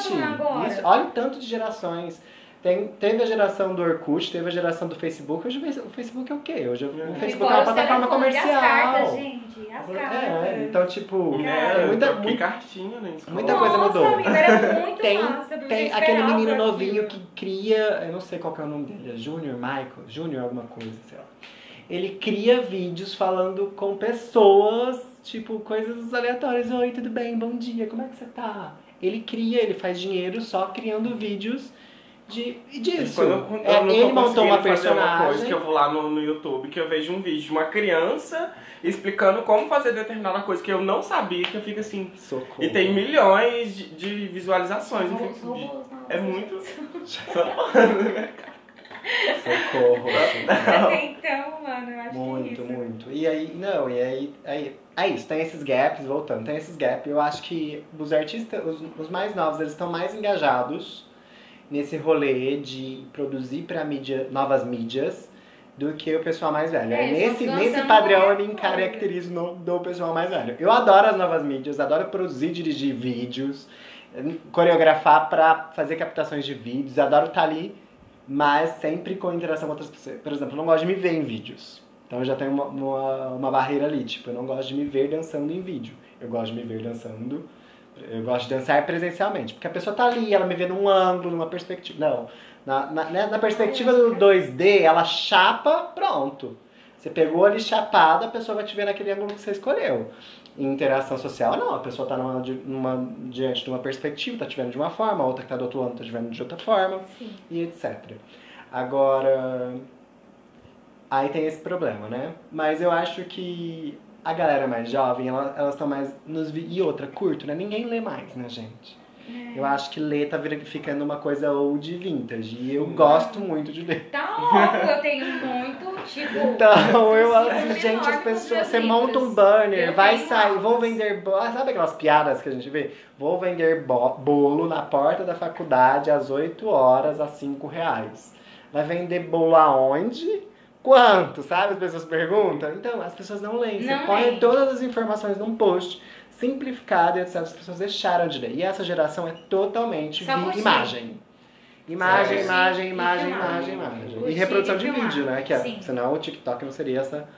isso- olha o tanto de gerações. Tem, teve a geração do Orkut, teve a geração do Facebook. Hoje o Facebook é o quê? Hoje o É. Facebook é uma plataforma comercial. As cartas, gente, as cartas. É, então, tipo, Né, tem muita, muita, cartinha escola. muita coisa mudou. amiga, era muito Tem- massa. Tem aquele menino aquilo. novinho que cria, eu não sei qual que é o nome dele, é Júnior, Michael, Júnior alguma coisa, sei lá. Ele cria vídeos falando com pessoas, tipo, coisas aleatórias. Oi, tudo bem? Bom dia, como é que você tá? Ele cria, ele faz dinheiro só criando vídeos de, disso. Quando eu, quando É, eu não ele montou uma fazer uma coisa personagem. que eu vou lá no, no YouTube, que eu vejo um vídeo de uma criança explicando como fazer determinada coisa que eu não sabia, que eu fico assim. Socorro. E tem milhões de, de visualizações. Robôs, fico robôs, não. é muito. Socorro. Até então, mano, eu acho que é Muito, muito. E aí, não, e aí, aí, é isso, tem esses gaps, voltando, tem esses gaps. Eu acho que os artistas, os, os mais novos, eles estão mais engajados nesse rolê de produzir para mídia, novas mídias do que o pessoal mais velho. É, eles nesse, nesse padrão eu me caracterizo no, do pessoal mais velho. Eu adoro as novas mídias, adoro produzir, dirigir vídeos, coreografar para fazer captações de vídeos, adoro estar ali, mas sempre com interação com outras pessoas. Por exemplo, eu não gosto de me ver em vídeos. Então eu já tenho uma, uma, uma barreira ali, tipo, eu não gosto de me ver dançando em vídeo. Eu gosto de me ver dançando, eu gosto de dançar presencialmente. Porque a pessoa tá ali, ela me vê num ângulo, numa perspectiva. Não. Na, na, né, na perspectiva do 2D, ela chapa, pronto. Você pegou ali chapada, a pessoa vai te ver naquele ângulo que você escolheu. Em interação social, não. A pessoa tá numa, numa- diante de uma perspectiva, tá te vendo de uma forma, a outra que tá do outro lado tá te vendo de outra forma Sim. e etc. Agora, aí tem esse problema, né? Mas eu acho que a galera mais jovem, ela- elas estão mais nos vi- e outra curto, né? Ninguém lê mais, né, gente? Eu acho que ler tá ficando uma coisa old vintage e eu gosto muito de ler. Tá louco, eu tenho muito, tipo. Então, eu acho, gente, as pessoas, você monta um banner, Eu vai sair, vou vender, bo- ah, sabe aquelas piadas que a gente vê? Vou vender bo- bolo na porta da faculdade às 8 horas a 5 reais. Vai vender bolo aonde? Quanto, sabe? As pessoas perguntam. Então, as pessoas não leem. Você Não põe leem. todas as informações num post simplificado e etc. As pessoas deixaram de ler. E essa geração é totalmente imagem. Imagem, Só imagem, imagem, imagem, imagem. E reprodução de vídeo, né? Que é, Sim. senão o TikTok não seria essa,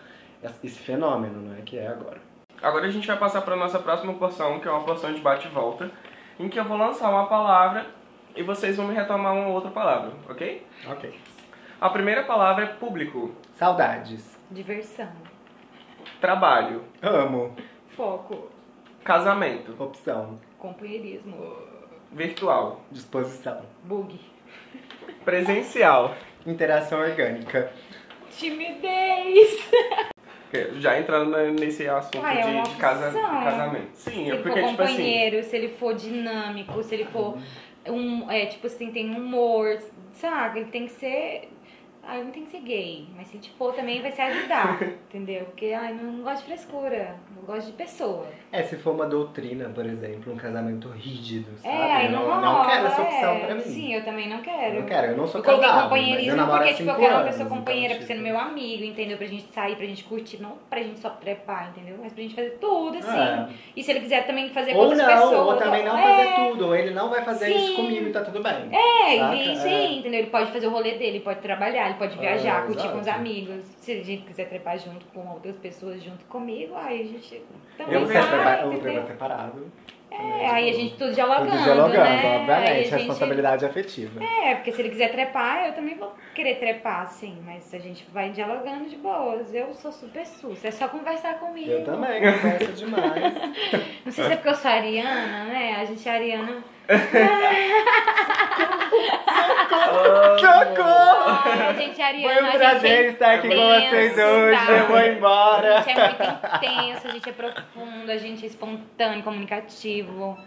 esse fenômeno, né? Que é agora. Agora a gente vai passar para nossa próxima porção, que é uma porção de bate e volta, em que eu vou lançar uma palavra e vocês vão me retomar uma outra palavra, ok? Ok. A primeira palavra é público, Saudades. Diversão. trabalho, Amo. Foco. casamento, Opção. Companheirismo. virtual, Disposição. Bug. presencial. Interação orgânica. Timidez. Já entrando nesse assunto Uai, é de, uma de casa- casamento. Sim, se é ele porque, for tipo assim. se ele for dinâmico, se ele for um, é, tipo assim, tem humor, sabe? Ele tem que ser. Ah, ele não tem que ser gay, mas se for também vai se ajudar, entendeu? Porque ai, não gosto de frescura, eu gosto de pessoa. É, se for uma doutrina, por exemplo, um casamento rígido, sabe? É, aí eu não, não, rola. não quero essa opção é. pra mim. Sim, eu também não quero. Não quero, eu não sou Eu casado, mas eu namoro porque, tipo, eu quero uma anos, pessoa então, companheira pra ser tipo, meu amigo, entendeu? Pra gente sair, pra gente curtir, não pra gente só trepar, entendeu? Mas pra gente fazer tudo, assim. É. E se ele quiser também fazer com Ou outras não, pessoas. ou também não é, fazer tudo, ou ele não vai fazer Sim. isso comigo e tá tudo bem. É, Saca? e isso aí, entendeu? Ele pode fazer o rolê dele, pode trabalhar, ele pode viajar, É, curtir com os exato. amigos. Se a gente quiser trepar junto com outras pessoas junto comigo, aí a gente também Eu vai, trabalhar, eu separado. É, aí a gente tudo dialogando, Tudo dialogando, né? Obviamente, gente- responsabilidade afetiva. É, porque se ele quiser trepar, eu também vou querer trepar, sim. Mas a gente vai dialogando de boas. Eu sou super sus, é só conversar comigo. Eu também, conversa demais. Não sei se é porque eu sou ariana, né? A gente é ariana. Socorro! A gente ariana. Foi um a prazer é estar aqui com vocês intenso, hoje. tá? Eu vou A embora. gente é muito intenso, a gente é profundo, a gente é espontâneo, comunicativo.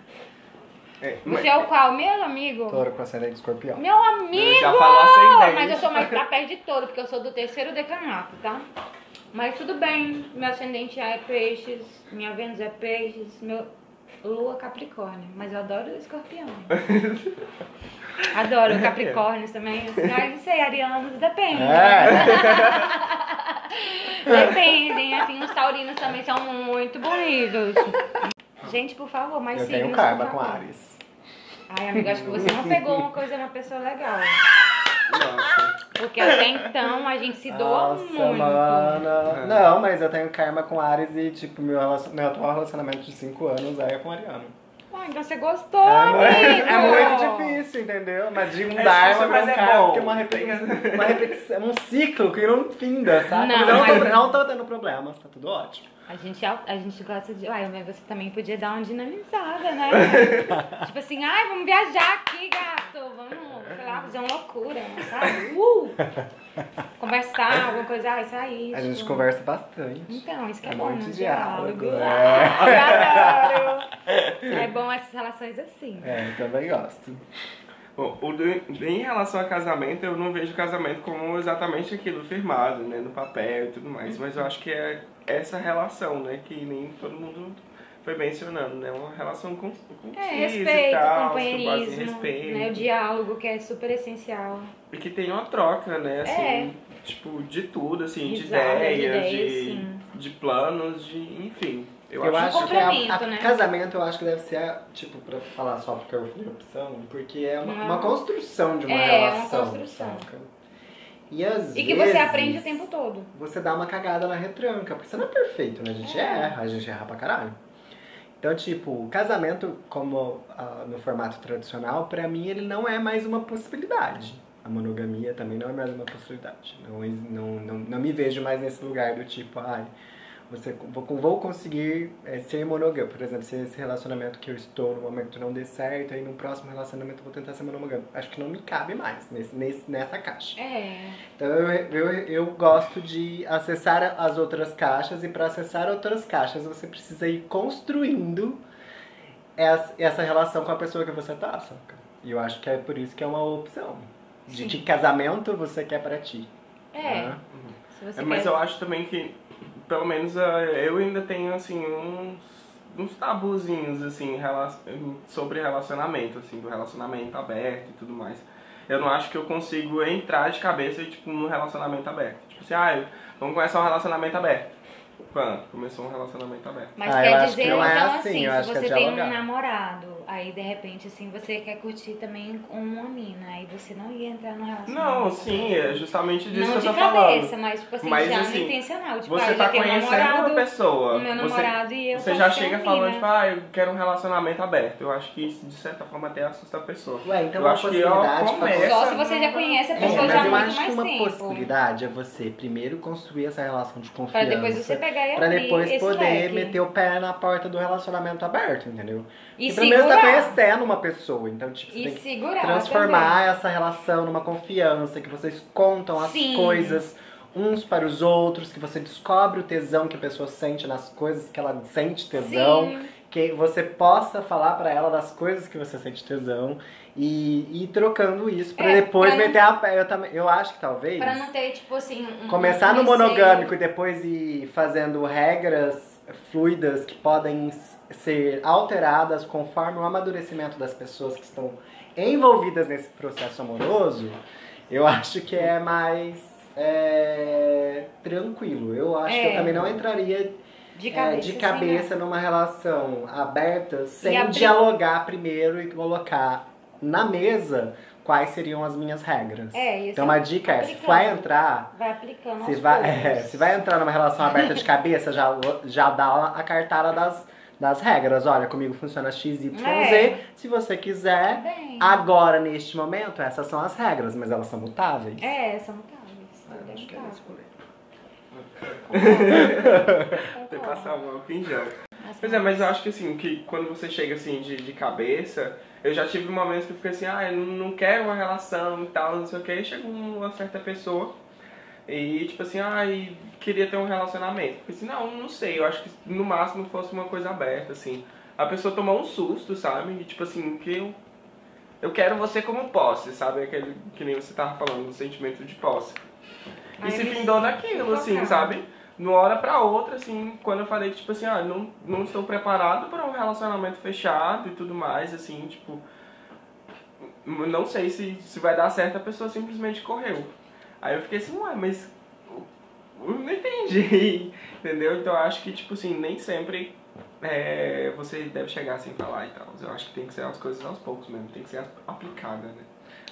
É, Você é o qual? Meu amigo? Touro com ascendente escorpião. Meu amigo! Já falou ascendente. Mas eu sou mais pra perto de todo, porque eu sou do terceiro decanato, tá? Mas tudo bem, meu ascendente é peixes, minha Vênus é peixes, meu Lua Capricórnio, mas eu adoro o escorpião. Adoro Capricórnios também. Assim, ai, não sei, arianos, depende. É. Dependem, assim, os taurinos também são muito bonitos. Gente, por favor, mais Eu tenho por com. Ares. Ai, amiga, acho que você não pegou uma coisa, uma pessoa legal. Nossa. Porque até então a gente se doa Nossa, muito. mana. É. Não, mas eu tenho karma com Ares e, tipo, meu, relacion... meu atual relacionamento de 5 anos é com Ariano. Ah, então você gostou, É é muito difícil, entendeu? Mas de um É Dharma pra um é karma, porque é uma repetição, uma repetição, um ciclo que não finda, sabe? Não, Mas não, tô, não tô tendo problemas, tá tudo ótimo. A gente, a gente gosta de. Uai, mas você também podia dar uma dinamizada, né? tipo assim, ai, vamos viajar aqui, gato. Vamos, lá, fazer uma loucura, sabe? Uh! Conversar, alguma coisa, ai, sair. A gente conversa bastante. Então, isso que é, É bom, muito no diálogo, diálogo. é. Adoro. É bom essas relações assim. É, eu também gosto. O do- em relação a casamento, eu não vejo casamento como exatamente aquilo firmado, né, no papel e tudo mais, mas eu acho que é essa relação, né, que nem todo mundo foi mencionando, né, uma relação com, com É, respeito, tal, companheirismo, respeito, né? O diálogo, que é super essencial. e que tem uma troca, né, assim, É. tipo, de tudo, assim, de Exato, de ideias, de, ideias, sim. de planos, de, enfim. Eu, Eu, acho, acho que a, a- né? casamento eu acho que deve ser, tipo, pra falar só porque eu fui opção, porque é uma, uma construção de uma É, uma relação. construção. saca? E às E que vezes, você aprende o tempo todo. Você dá uma cagada na retranca, porque você não é perfeito, né? A gente É. erra, a gente erra pra caralho. Então, tipo, o casamento, como ah, no formato tradicional, pra mim ele não é mais uma possibilidade. A monogamia também não é mais uma possibilidade. Não, não, não, não me vejo mais nesse lugar do tipo, ai, você, vou, vou conseguir eh, ser monogâmico. Por exemplo, se esse relacionamento que eu estou no momento não der certo, aí no próximo relacionamento eu vou tentar ser monogâmico. Acho que não me cabe mais nesse, nesse, nessa caixa. É. Então eu, eu, eu gosto de acessar as outras caixas e para acessar outras caixas você precisa ir construindo essa, essa relação com a pessoa que você tá, saca? E eu acho que é por isso que é uma opção. De Sim. que casamento você quer pra ti. É. né? Você É, mas quer... eu acho também que, pelo menos, ah, eu ainda tenho, assim, uns, uns tabuzinhos, assim, sobre relacionamento, assim, do relacionamento aberto e tudo mais. eu não acho que eu consigo entrar de cabeça, tipo, num relacionamento aberto. Tipo assim, ah, vamos começar um relacionamento aberto. Quando? Começou um relacionamento aberto. Mas Ah, quer dizer, que então, é assim, assim, eu se acho que é você tem um namorado, aí de repente, assim, você quer curtir também com uma mina, aí você não ia entrar no relacionamento. Não, sim, é justamente disso Não que eu tô cabeça, falando. mas tipo assim, Mas, já assim, no intencional. Tipo, ah, Você eu tá conhecendo namorado, uma pessoa. o meu você, namorado e eu você já chega falando, tipo, ah, eu quero um relacionamento aberto. Eu acho que isso, de certa forma, até assusta a pessoa. Ué, então eu uma acho que pra começa... Só se você já conhece a É, pessoa mas já há eu muito acho que mais uma tempo. possibilidade é você primeiro construir essa relação de Pra confiança. depois você pegar e Pra depois esse poder leque. meter o pé na porta do relacionamento aberto, entendeu? E primeiro você tá conhecendo uma pessoa, então tipo, você E tem que transformar essa relação numa confiança, que vocês contam as Sim. coisas uns para os outros, que você descobre o tesão que a pessoa sente nas coisas que ela sente também. tesão, Sim. que você possa falar pra ela das coisas que você sente tesão e ir trocando isso pra É, depois pra não- meter a pé. Eu, também, eu acho que talvez Pra não ter, tipo assim, um, começar um no monogâmico e depois ir fazendo regras fluidas que podem ser alteradas conforme o amadurecimento das pessoas que estão envolvidas nesse processo amoroso, eu acho que é mais é, tranquilo. Eu acho que eu É. também não entraria De é, cabeça. de assim, cabeça numa relação aberta sem abrir- dialogar primeiro e colocar na mesa quais seriam as minhas regras. É, isso Então uma dica é, se vai entrar, Vai aplicando se vai, é, se vai entrar numa relação aberta de cabeça, já, já dá a cartada das, das regras. Olha, comigo funciona X, Y, Z. É. Se você quiser, Bem. agora, neste momento, essas são as regras, mas elas são mutáveis. É, são mutáveis. Ah, é acho que é mutável. isso, colega. Tem que passar um. As Pois é, mas eu acho que assim, que quando você chega assim de, de cabeça, eu já tive momentos que eu fiquei assim, ah, eu não quero uma relação e tal, não sei o que, e chega uma certa pessoa e tipo assim, ah, e queria ter um relacionamento. Fiquei assim, não, não sei, eu acho que no máximo fosse uma coisa aberta, assim. A pessoa tomou um susto, sabe? E tipo assim, que eu, eu quero você como posse, sabe? Aquele que nem você tava falando, do sentimento de posse. E Aí se findou naquilo, assim, sabe? De uma hora pra outra, assim, quando eu falei que, tipo assim, ah, não, não estou preparado para um relacionamento fechado e tudo mais, assim, tipo. Não sei se, se vai dar certo, a pessoa simplesmente correu. Aí eu fiquei assim, ué, mas. Eu não entendi, entendeu? Então eu acho que, tipo assim, nem sempre é, você deve chegar assim pra lá e tal. Eu acho que tem que ser as coisas aos poucos mesmo, tem que ser aplicada, né?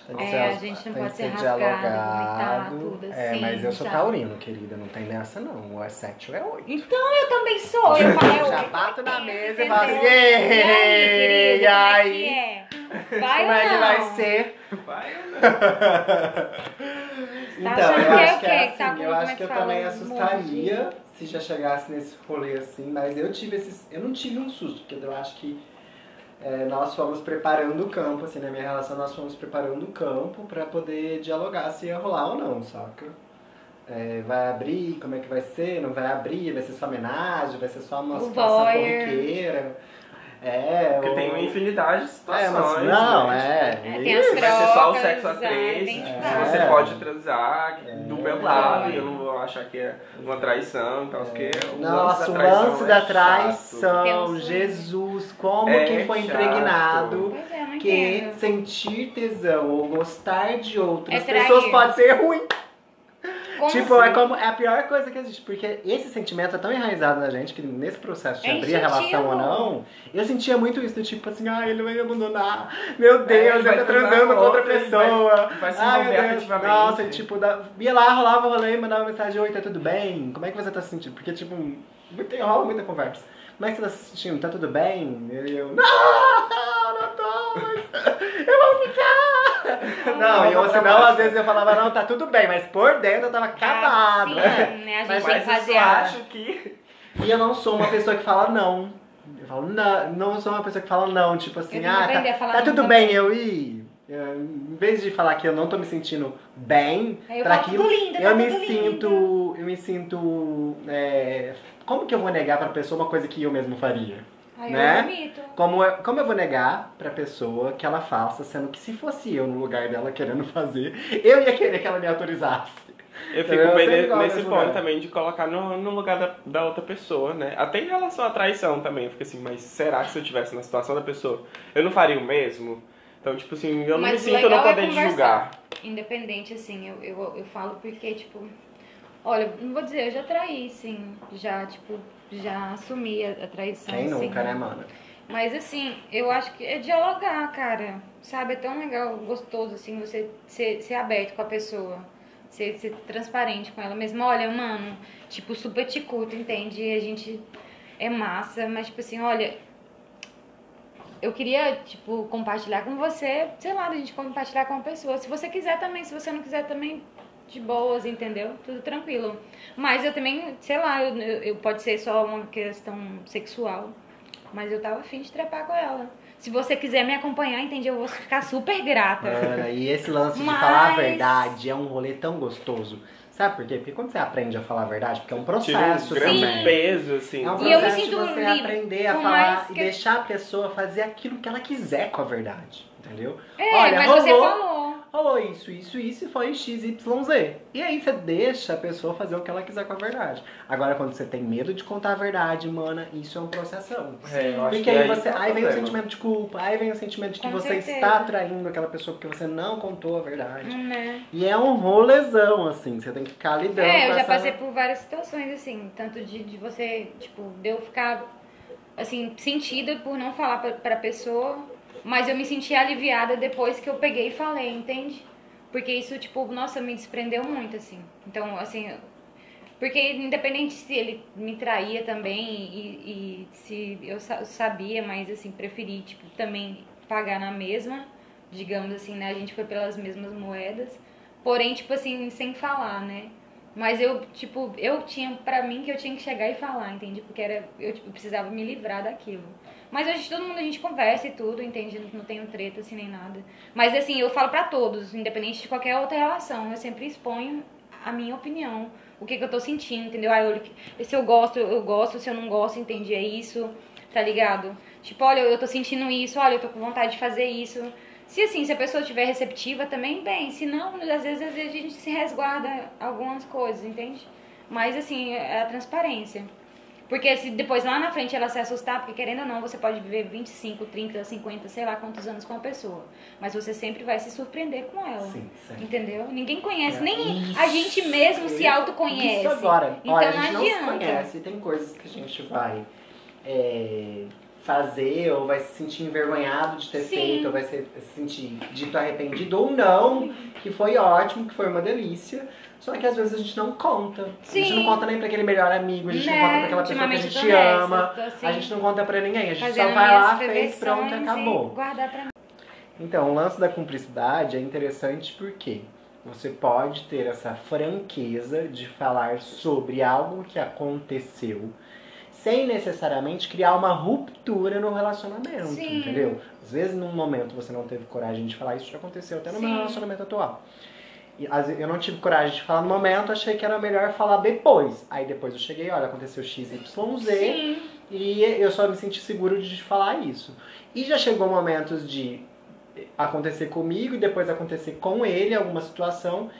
Tem que É, ser a gente não tem pode que ser ser rasgado, dialogado. tudo É, assim, mas eu sou sabe? taurino, querida, não tem nessa não. Ou é 7 ou é 8. Então eu também sou. Eu falei, eu Já bato na mesa e falo assim? E aí, querida, e como é aí? que é? Vai Como é que não? vai ser? Vai ou não? Então, achando eu é acho que é tá assim, com- eu acho que eu também assustaria se já chegasse nesse rolê assim, mas eu tive esses. Eu não tive um susto, porque eu acho que é, nós fomos preparando o campo, assim, na minha relação nós fomos preparando o campo pra poder dialogar se ia rolar ou não, saca? É, vai abrir, como é que vai ser? Não vai abrir, vai ser só homenagem, vai ser só uma situação corriqueira. É, Porque ou- tem uma infinidade de É, situações. mas não, né? é. É, tem as isso. Vai ser só o trocas, sexo a três, várias. você É. pode transar do meu lado, É. e eu não vou achar que é uma traição e tal, porque o Nossa, o traição lance é da traição, Jesus, como É que foi chato. impregnado é, que sentir tesão ou gostar de outras É pessoas pode ser ruim. Como tipo, assim? é como é a pior coisa que existe, porque esse sentimento é tão enraizado na gente que nesse processo de É abrir a relação instintivo. ou não, eu sentia muito isso, do tipo assim, ah, ele vai me abandonar, meu Deus, É, ele vai tá transando com outra pessoa. vai se Ai, envolver afetivamente. Nossa, e, tipo, da, ia lá, rolava o rolê, mandava mensagem, oi, tá tudo bem? Como é que você tá se sentindo? Porque, tipo, muito, rola muita conversa. Como é que você tá se sentindo? Tá tudo bem? E eu, não, não tô, mas eu vou ficar. Não, e eu, senão, às vezes eu falava, não, tá tudo bem, mas por dentro eu tava acabado. Ah, sim, né? A gente Mas tem que eu fazer a... acho que... E eu não sou uma pessoa que fala não. Eu falo, não, não sou uma pessoa que fala não, tipo assim, Eu ah, tá, tá não tudo bem eu ir. Eu, em vez de falar que eu não tô me sentindo bem eu pra falo, aquilo, lindo, tá eu me tudo lindo. sinto. Eu me sinto. como que eu vou negar pra pessoa uma coisa que eu mesmo faria? Aí né? eu. Como, eu- como eu vou negar pra pessoa que ela faça, sendo que se fosse eu no lugar dela querendo fazer, eu ia querer que ela me autorizasse. Eu fico Eu bem nesse ponto lugar. também de colocar no, no lugar da, da outra pessoa, né? Até em relação à traição também, eu fico assim, mas será que se eu tivesse na situação da pessoa, eu não faria o mesmo? Então, tipo assim, eu não Mas me sinto no legal é poder de conversar. julgar. Independente, assim, eu, eu, eu falo porque, tipo, olha, não vou dizer, eu já traí, sim. Já, tipo, já assumi a, a traição. Quem sim. nunca, né, mano? Mas assim, eu acho que é dialogar, cara. Sabe? É tão legal, gostoso, assim, você ser, ser aberto com a pessoa. Ser, ser transparente com ela mesmo. Olha, mano, tipo, super te curto, entende? A gente é massa, mas tipo assim, olha. Eu queria, tipo, compartilhar com você, sei lá, a gente compartilhar com uma pessoa. Se você quiser também, se você não quiser também, de boas, entendeu? Tudo tranquilo. Mas eu também, sei lá, eu, eu, eu- pode ser só uma questão sexual. Mas eu tava afim de trepar com ela. Se você quiser me acompanhar, entende? Eu vou ficar super grata. Ana, e esse lance de Mas- falar a verdade é um rolê tão gostoso. Sabe por quê? Porque quando você aprende a falar a verdade, porque é um Tira um processo grande também. peso, assim. É um E eu me processo de sinto você livre, aprender a falar mais e que- deixar a pessoa fazer aquilo que ela quiser com a verdade. Entendeu? É, Olha, mas rolou, você falou. Rolou isso, isso, isso e foi XYZ. E aí você deixa a pessoa fazer o que ela quiser com a verdade. Agora, quando você tem medo de contar a verdade, mana, isso é um processão. É, eu acho Porque que aí, aí você, o aí vem o sentimento de culpa, aí vem o sentimento de que Com você certeza. está traindo aquela pessoa porque você não contou a verdade. Né? E é um rolezão, assim, você tem que ficar lidando É, eu já essa... passei por várias situações, assim, tanto de, de você, tipo, de eu ficar, assim, sentida por não falar pra, pra pessoa, mas eu me senti aliviada depois que eu peguei e falei, entende? Porque isso, tipo, nossa, me desprendeu muito, assim. Então, assim, porque independente se ele me traía também e, e se eu sa- sabia, mas, assim, preferi, tipo, também pagar na mesma, digamos assim, né? A gente foi pelas mesmas moedas, porém, tipo assim, sem falar, né? Mas eu, tipo, eu tinha pra mim que eu tinha que chegar e falar, entende? Porque era, eu tipo, precisava me livrar daquilo. Mas hoje todo mundo a gente conversa e tudo, entende? Não tenho treta assim nem nada. Mas assim, eu falo pra todos, independente de qualquer outra relação, eu sempre exponho a minha opinião, o que, que eu tô sentindo, entendeu? Ah, eu, se eu gosto, eu gosto, se eu não gosto, entendi, é isso, tá ligado? Tipo, olha, eu tô sentindo isso, olha, eu tô com vontade de fazer isso. Se assim, se a pessoa estiver receptiva também, bem, se não, às vezes, às vezes a gente se resguarda algumas coisas, entende? Mas assim, é a transparência. Porque se depois lá na frente ela se assustar, porque querendo ou não, você pode viver 25, 30, 50, sei lá quantos anos com a pessoa. Mas você sempre vai se surpreender com ela. Sim, sim. Entendeu? Ninguém conhece, É, nem isso. a gente mesmo se autoconhece. Isso agora. Então Olha, a não gente não se adianta. conhece. Tem coisas que a gente vai é, fazer ou vai se sentir envergonhado de ter Sim. feito, ou vai se, se sentir dito arrependido ou não, que foi ótimo, que foi uma delícia. Só que às vezes a gente não conta. A gente Sim. não conta nem pra aquele melhor amigo, a gente não Né? conta pra aquela pessoa que a gente ama. assim, A gente não conta pra ninguém, a gente só vai lá, fez, pronto, acabou. Guardar pra mim. Então, o lance da cumplicidade é interessante porque você pode ter essa franqueza de falar sobre algo que aconteceu sem necessariamente criar uma ruptura no relacionamento, Sim. entendeu? Às vezes, num momento, você não teve coragem de falar, isso já aconteceu até no meu Sim. relacionamento atual. Eu não tive coragem de falar no momento, achei que era melhor falar depois. Aí depois eu cheguei, olha, aconteceu XYZ, Sim. e eu só me senti seguro de falar isso. E já chegou momentos de acontecer comigo e depois acontecer com ele, alguma situação,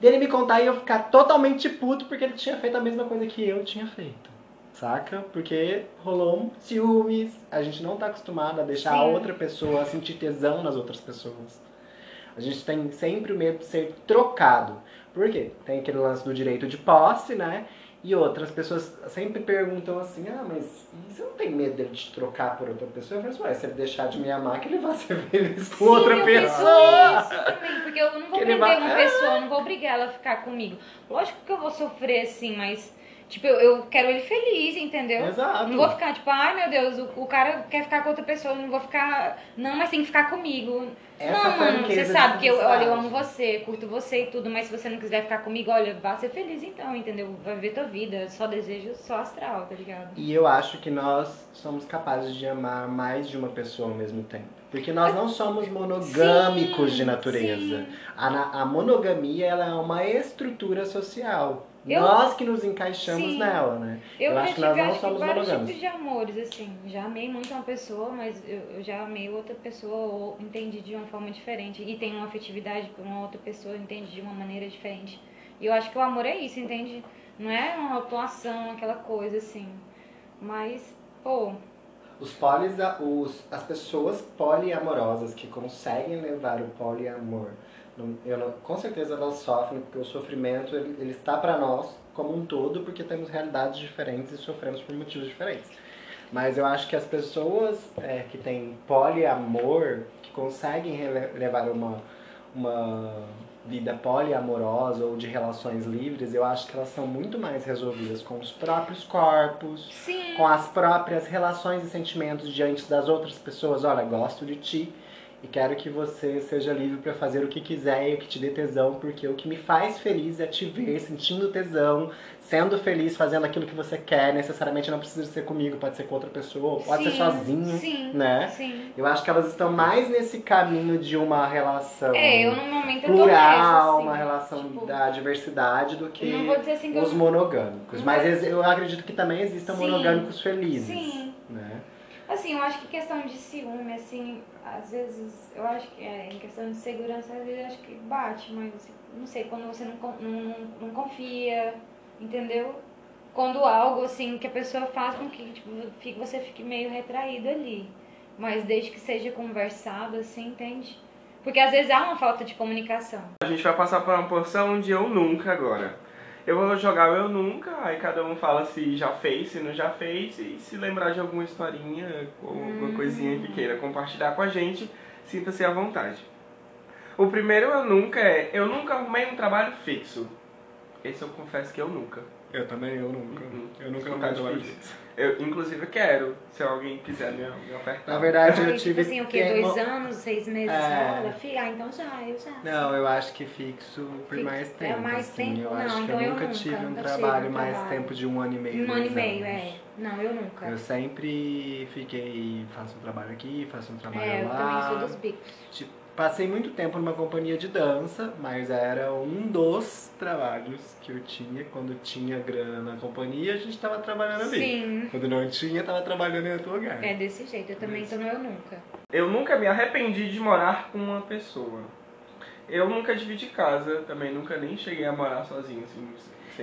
dele me contar e eu ficar totalmente puto porque ele tinha feito a mesma coisa que eu tinha feito. Saca? Porque rolou um ciúmes, a gente não tá acostumado a deixar a Sim. outra pessoa sentir tesão nas outras pessoas. A gente tem sempre o medo de ser trocado. Por quê? Tem aquele lance do direito de posse, né? E outras pessoas sempre perguntam assim, ah, mas você não tem medo dele te trocar por outra pessoa? Eu falo assim, ué, se ele deixar de me amar, que ele vai ser feliz com Sim, outra eu pessoa. isso também, porque eu não vou prender vai- uma pessoa, eu não vou obrigar ela a ficar comigo. Lógico que eu vou sofrer assim, mas tipo, eu, eu quero ele feliz, entendeu? Exato. Não vou ficar tipo, ai meu Deus, o, o cara quer ficar com outra pessoa, não vou ficar. Não, mas tem que ficar comigo. Essa não, mano, você de sabe que eu, olha, eu amo você, curto você e tudo, mas se você não quiser ficar comigo, olha, vá ser feliz então, entendeu? Vai viver tua vida. Só desejo só astral, tá ligado? E eu acho que nós somos capazes de amar mais de uma pessoa ao mesmo tempo. Porque nós não somos monogâmicos Sim, de natureza. A, a monogamia ela é uma estrutura social. Eu- Nós que nos encaixamos Sim. nela, né? Eu, Eu acho que tive nós não acho que, somos vários monogâmicos. tipos de amores, assim. Já amei muito uma pessoa, mas eu, eu já amei outra pessoa ou entendi de uma forma diferente. E tenho uma afetividade por uma outra pessoa, entende de uma maneira diferente. E eu acho que o amor é isso, entende? Não é uma atuação, aquela coisa assim. Mas, pô, os polis, os, as pessoas poliamorosas que conseguem levar o poliamor, eu não- com certeza elas sofrem, porque o sofrimento ele, ele está para nós como um todo, porque temos realidades diferentes e sofremos por motivos diferentes. Mas eu acho que as pessoas é, que têm poliamor, que conseguem levar uma, uma vida poliamorosa ou de relações livres, eu acho que elas são muito mais resolvidas com os próprios corpos, Sim. com as próprias relações e sentimentos diante das outras pessoas. Olha, gosto de ti e quero que você seja livre para fazer o que quiser e o que te dê tesão, porque o que me faz feliz é te ver sentindo tesão, sendo feliz, fazendo aquilo que você quer. Necessariamente não precisa ser comigo, pode ser com outra pessoa, pode ser Sim, sozinho, Sim. né? Sim. Eu acho que elas estão mais nesse caminho de uma relação É, eu plural, assim, uma relação tipo, da diversidade do que assim os monogâmicos. Mas eu acredito que também existam monogâmicos felizes. Sim. Né? Assim, eu acho que questão de ciúme, assim, às vezes, eu acho que é, em questão de segurança, às vezes eu acho que bate, mas assim, não sei, quando você não, não, não confia, entendeu? Quando algo, assim, que a pessoa faz com que tipo, você fique meio retraído ali. Mas desde que seja conversado, assim, entende? Porque às vezes há uma falta de comunicação. A gente vai passar por uma porção de eu nunca agora. Eu vou jogar o eu nunca, aí cada um fala se já fez, se não já fez, e se lembrar de alguma historinha ou alguma coisinha que queira compartilhar com a gente, sinta-se à vontade. O primeiro eu nunca é, eu nunca arrumei um trabalho fixo. Esse eu confesso que eu nunca. Eu também, eu nunca. Uhum. Eu nunca Tá arrumei trabalho. Eu, inclusive, quero, se alguém quiser me, me ofertar. Na verdade, eu tive tipo assim, o quê? tempo- Dois anos, seis meses? É. Ah, então já, eu já. Não, eu acho que fixo por Fixo- mais é tempo. mais assim. tempo? Eu Não, acho que então eu eu nunca nunca, tive um nunca tive trabalho um mais trabalho. tempo de um ano e meio. Um ano e meio, anos. é. Não, eu nunca. Eu sempre fiquei, faço um trabalho aqui, faço um trabalho É, eu lá. também sou dos bicos. Tipo, passei muito tempo numa companhia de dança, mas era um dos trabalhos que eu tinha. Quando tinha grana na companhia, a gente tava trabalhando ali. Sim, Quando não tinha, tava trabalhando em outro lugar. é desse jeito. Eu também tô no eu nunca. Eu nunca me arrependi de morar com uma pessoa. Eu nunca dividi casa, também nunca nem cheguei a morar sozinho, assim.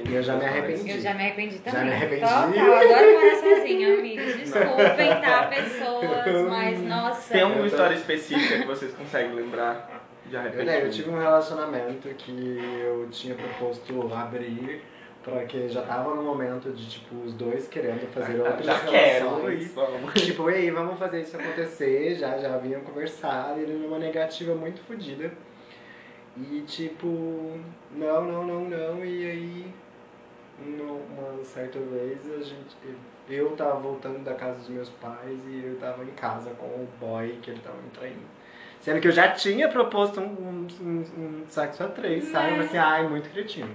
Sem Eu já me arrependi. Eu já me arrependi Já também. me arrependi. Total, eu adoro morar sozinha, amigos. Desculpem, tá, pessoas, mas nossa. Tem alguma Eu história específica que vocês conseguem lembrar de Eu, arrependimento? né, eu tive um relacionamento que eu tinha proposto abrir, porque já tava no momento de, tipo, os dois querendo fazer outras já quero, relações. isso, vamos. Tipo, ei, vamos fazer isso acontecer, já, já haviam conversado, ele numa negativa muito fodida. E tipo, não, não, não, não, e aí, uma certa vez, a gente, eu tava voltando da casa dos meus pais e eu tava em casa com o boy que ele tava me traindo. Sendo que eu já tinha proposto um, um, um, um sexo a três, sabe? Falei assim, ai, muito cretino.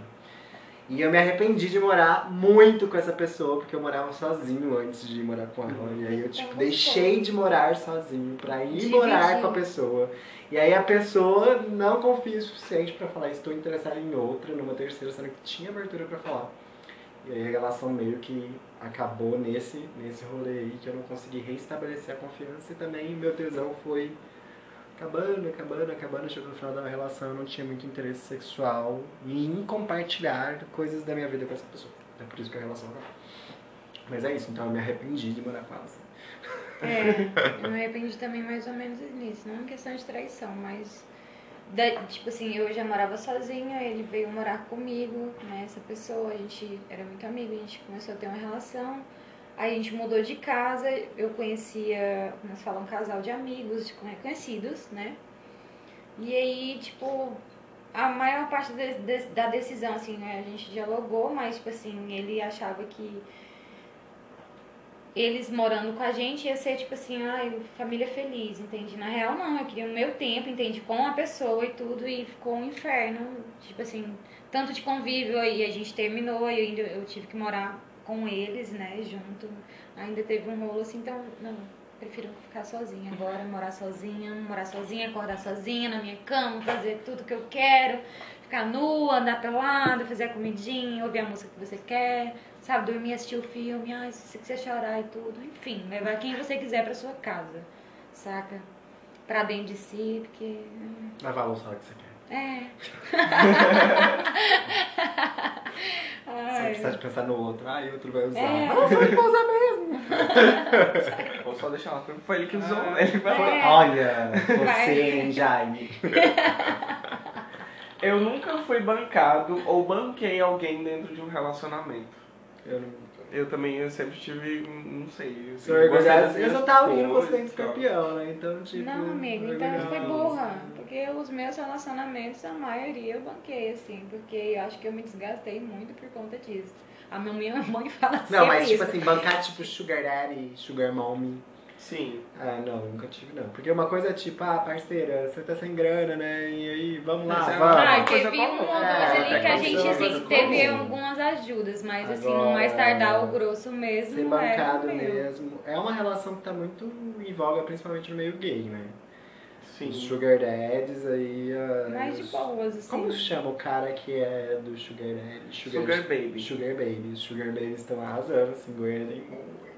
E eu me arrependi de morar muito com essa pessoa, porque eu morava sozinho antes de morar com ela. E aí eu, tipo, deixei de morar sozinho pra ir Dividir. morar com a pessoa. E aí a pessoa não confia o suficiente pra falar, estou interessada em outra, numa terceira, sendo que tinha abertura pra falar. E aí a relação meio que acabou nesse, nesse rolê aí, que eu não consegui reestabelecer a confiança e também meu tesão foi acabando, acabando, acabando. Chegou no final da relação, eu não tinha muito interesse sexual em compartilhar coisas da minha vida com essa pessoa. É por isso que a relação acabou. Mas é isso, então eu me arrependi de morar com ela. assim. É, eu me arrependi também mais ou menos nisso. Não em questão de traição, mas. Da- tipo assim, eu já morava sozinha, ele veio morar comigo, né? Essa pessoa, a gente era muito amigo, a gente começou a ter uma relação. Aí a gente mudou de casa, eu conhecia, nós falamos, um casal de amigos, de conhe- conhecidos, né? E aí, tipo, a maior parte de- de- da decisão, assim, né? A gente dialogou, mas, tipo assim, ele achava que eles morando com a gente ia ser tipo assim, ai, família feliz, entende? Na real não, eu queria o meu tempo, entende? Com a pessoa e tudo, e ficou um inferno, tipo assim, tanto de convívio, aí a gente terminou, e ainda eu tive que morar com eles, né, junto. Ainda teve um rolo assim, então, não, prefiro ficar sozinha agora, morar sozinha, morar sozinha, acordar sozinha na minha cama, fazer tudo que eu quero, ficar nua, andar pelada, fazer a comidinha, ouvir a música que você quer, sabe, dormir, assistir o filme, ai, se você quiser chorar e tudo, enfim, levar quem você quiser pra sua casa, saca? Pra dentro de si, porque. Lavar a louça que você quer. É. Você precisa de pensar no outro. Ai, outro vai usar. É. Não, você não vai usar mesmo. Vou só deixar lá, foi ele que usou, Ah. ele vai É. Olha, você, hein, Jaime. Eu nunca fui bancado ou banquei alguém dentro de um relacionamento. Eu não. Eu também eu sempre tive, não sei. assim, Sou gostei. Eu minhas só tava indo com coisas você em e tal. escorpião, né? Então, tipo. Não, amigo, então eu fui orgulhosa. burra. Porque os meus relacionamentos, a maioria eu banquei, assim. Porque eu acho que eu me desgastei muito por conta disso. A minha mãe fala sempre Não, mas tipo isso. assim, bancar tipo Sugar Daddy, Sugar Mommy. Sim. Ah, não, nunca tive não. Porque uma coisa é tipo, ah, parceira, você tá sem grana, né? E aí, vamos lá, é vamos. Ah, teve uma coisa É, ali que a é gente assim, teve comum. algumas ajudas, mas assim, Agora, no mais tardar o grosso mesmo. Ser era bancado mesmo. É uma relação que tá muito em voga, principalmente no meio gay, né? Sim. Os Sugar Daddies aí. Mais de boas, assim. Como se chama o cara que é do Sugar Daddy? Sugar Baby. Sugar Baby. Os Sugar Babies estão arrasando, assim, Goiânia tem muito.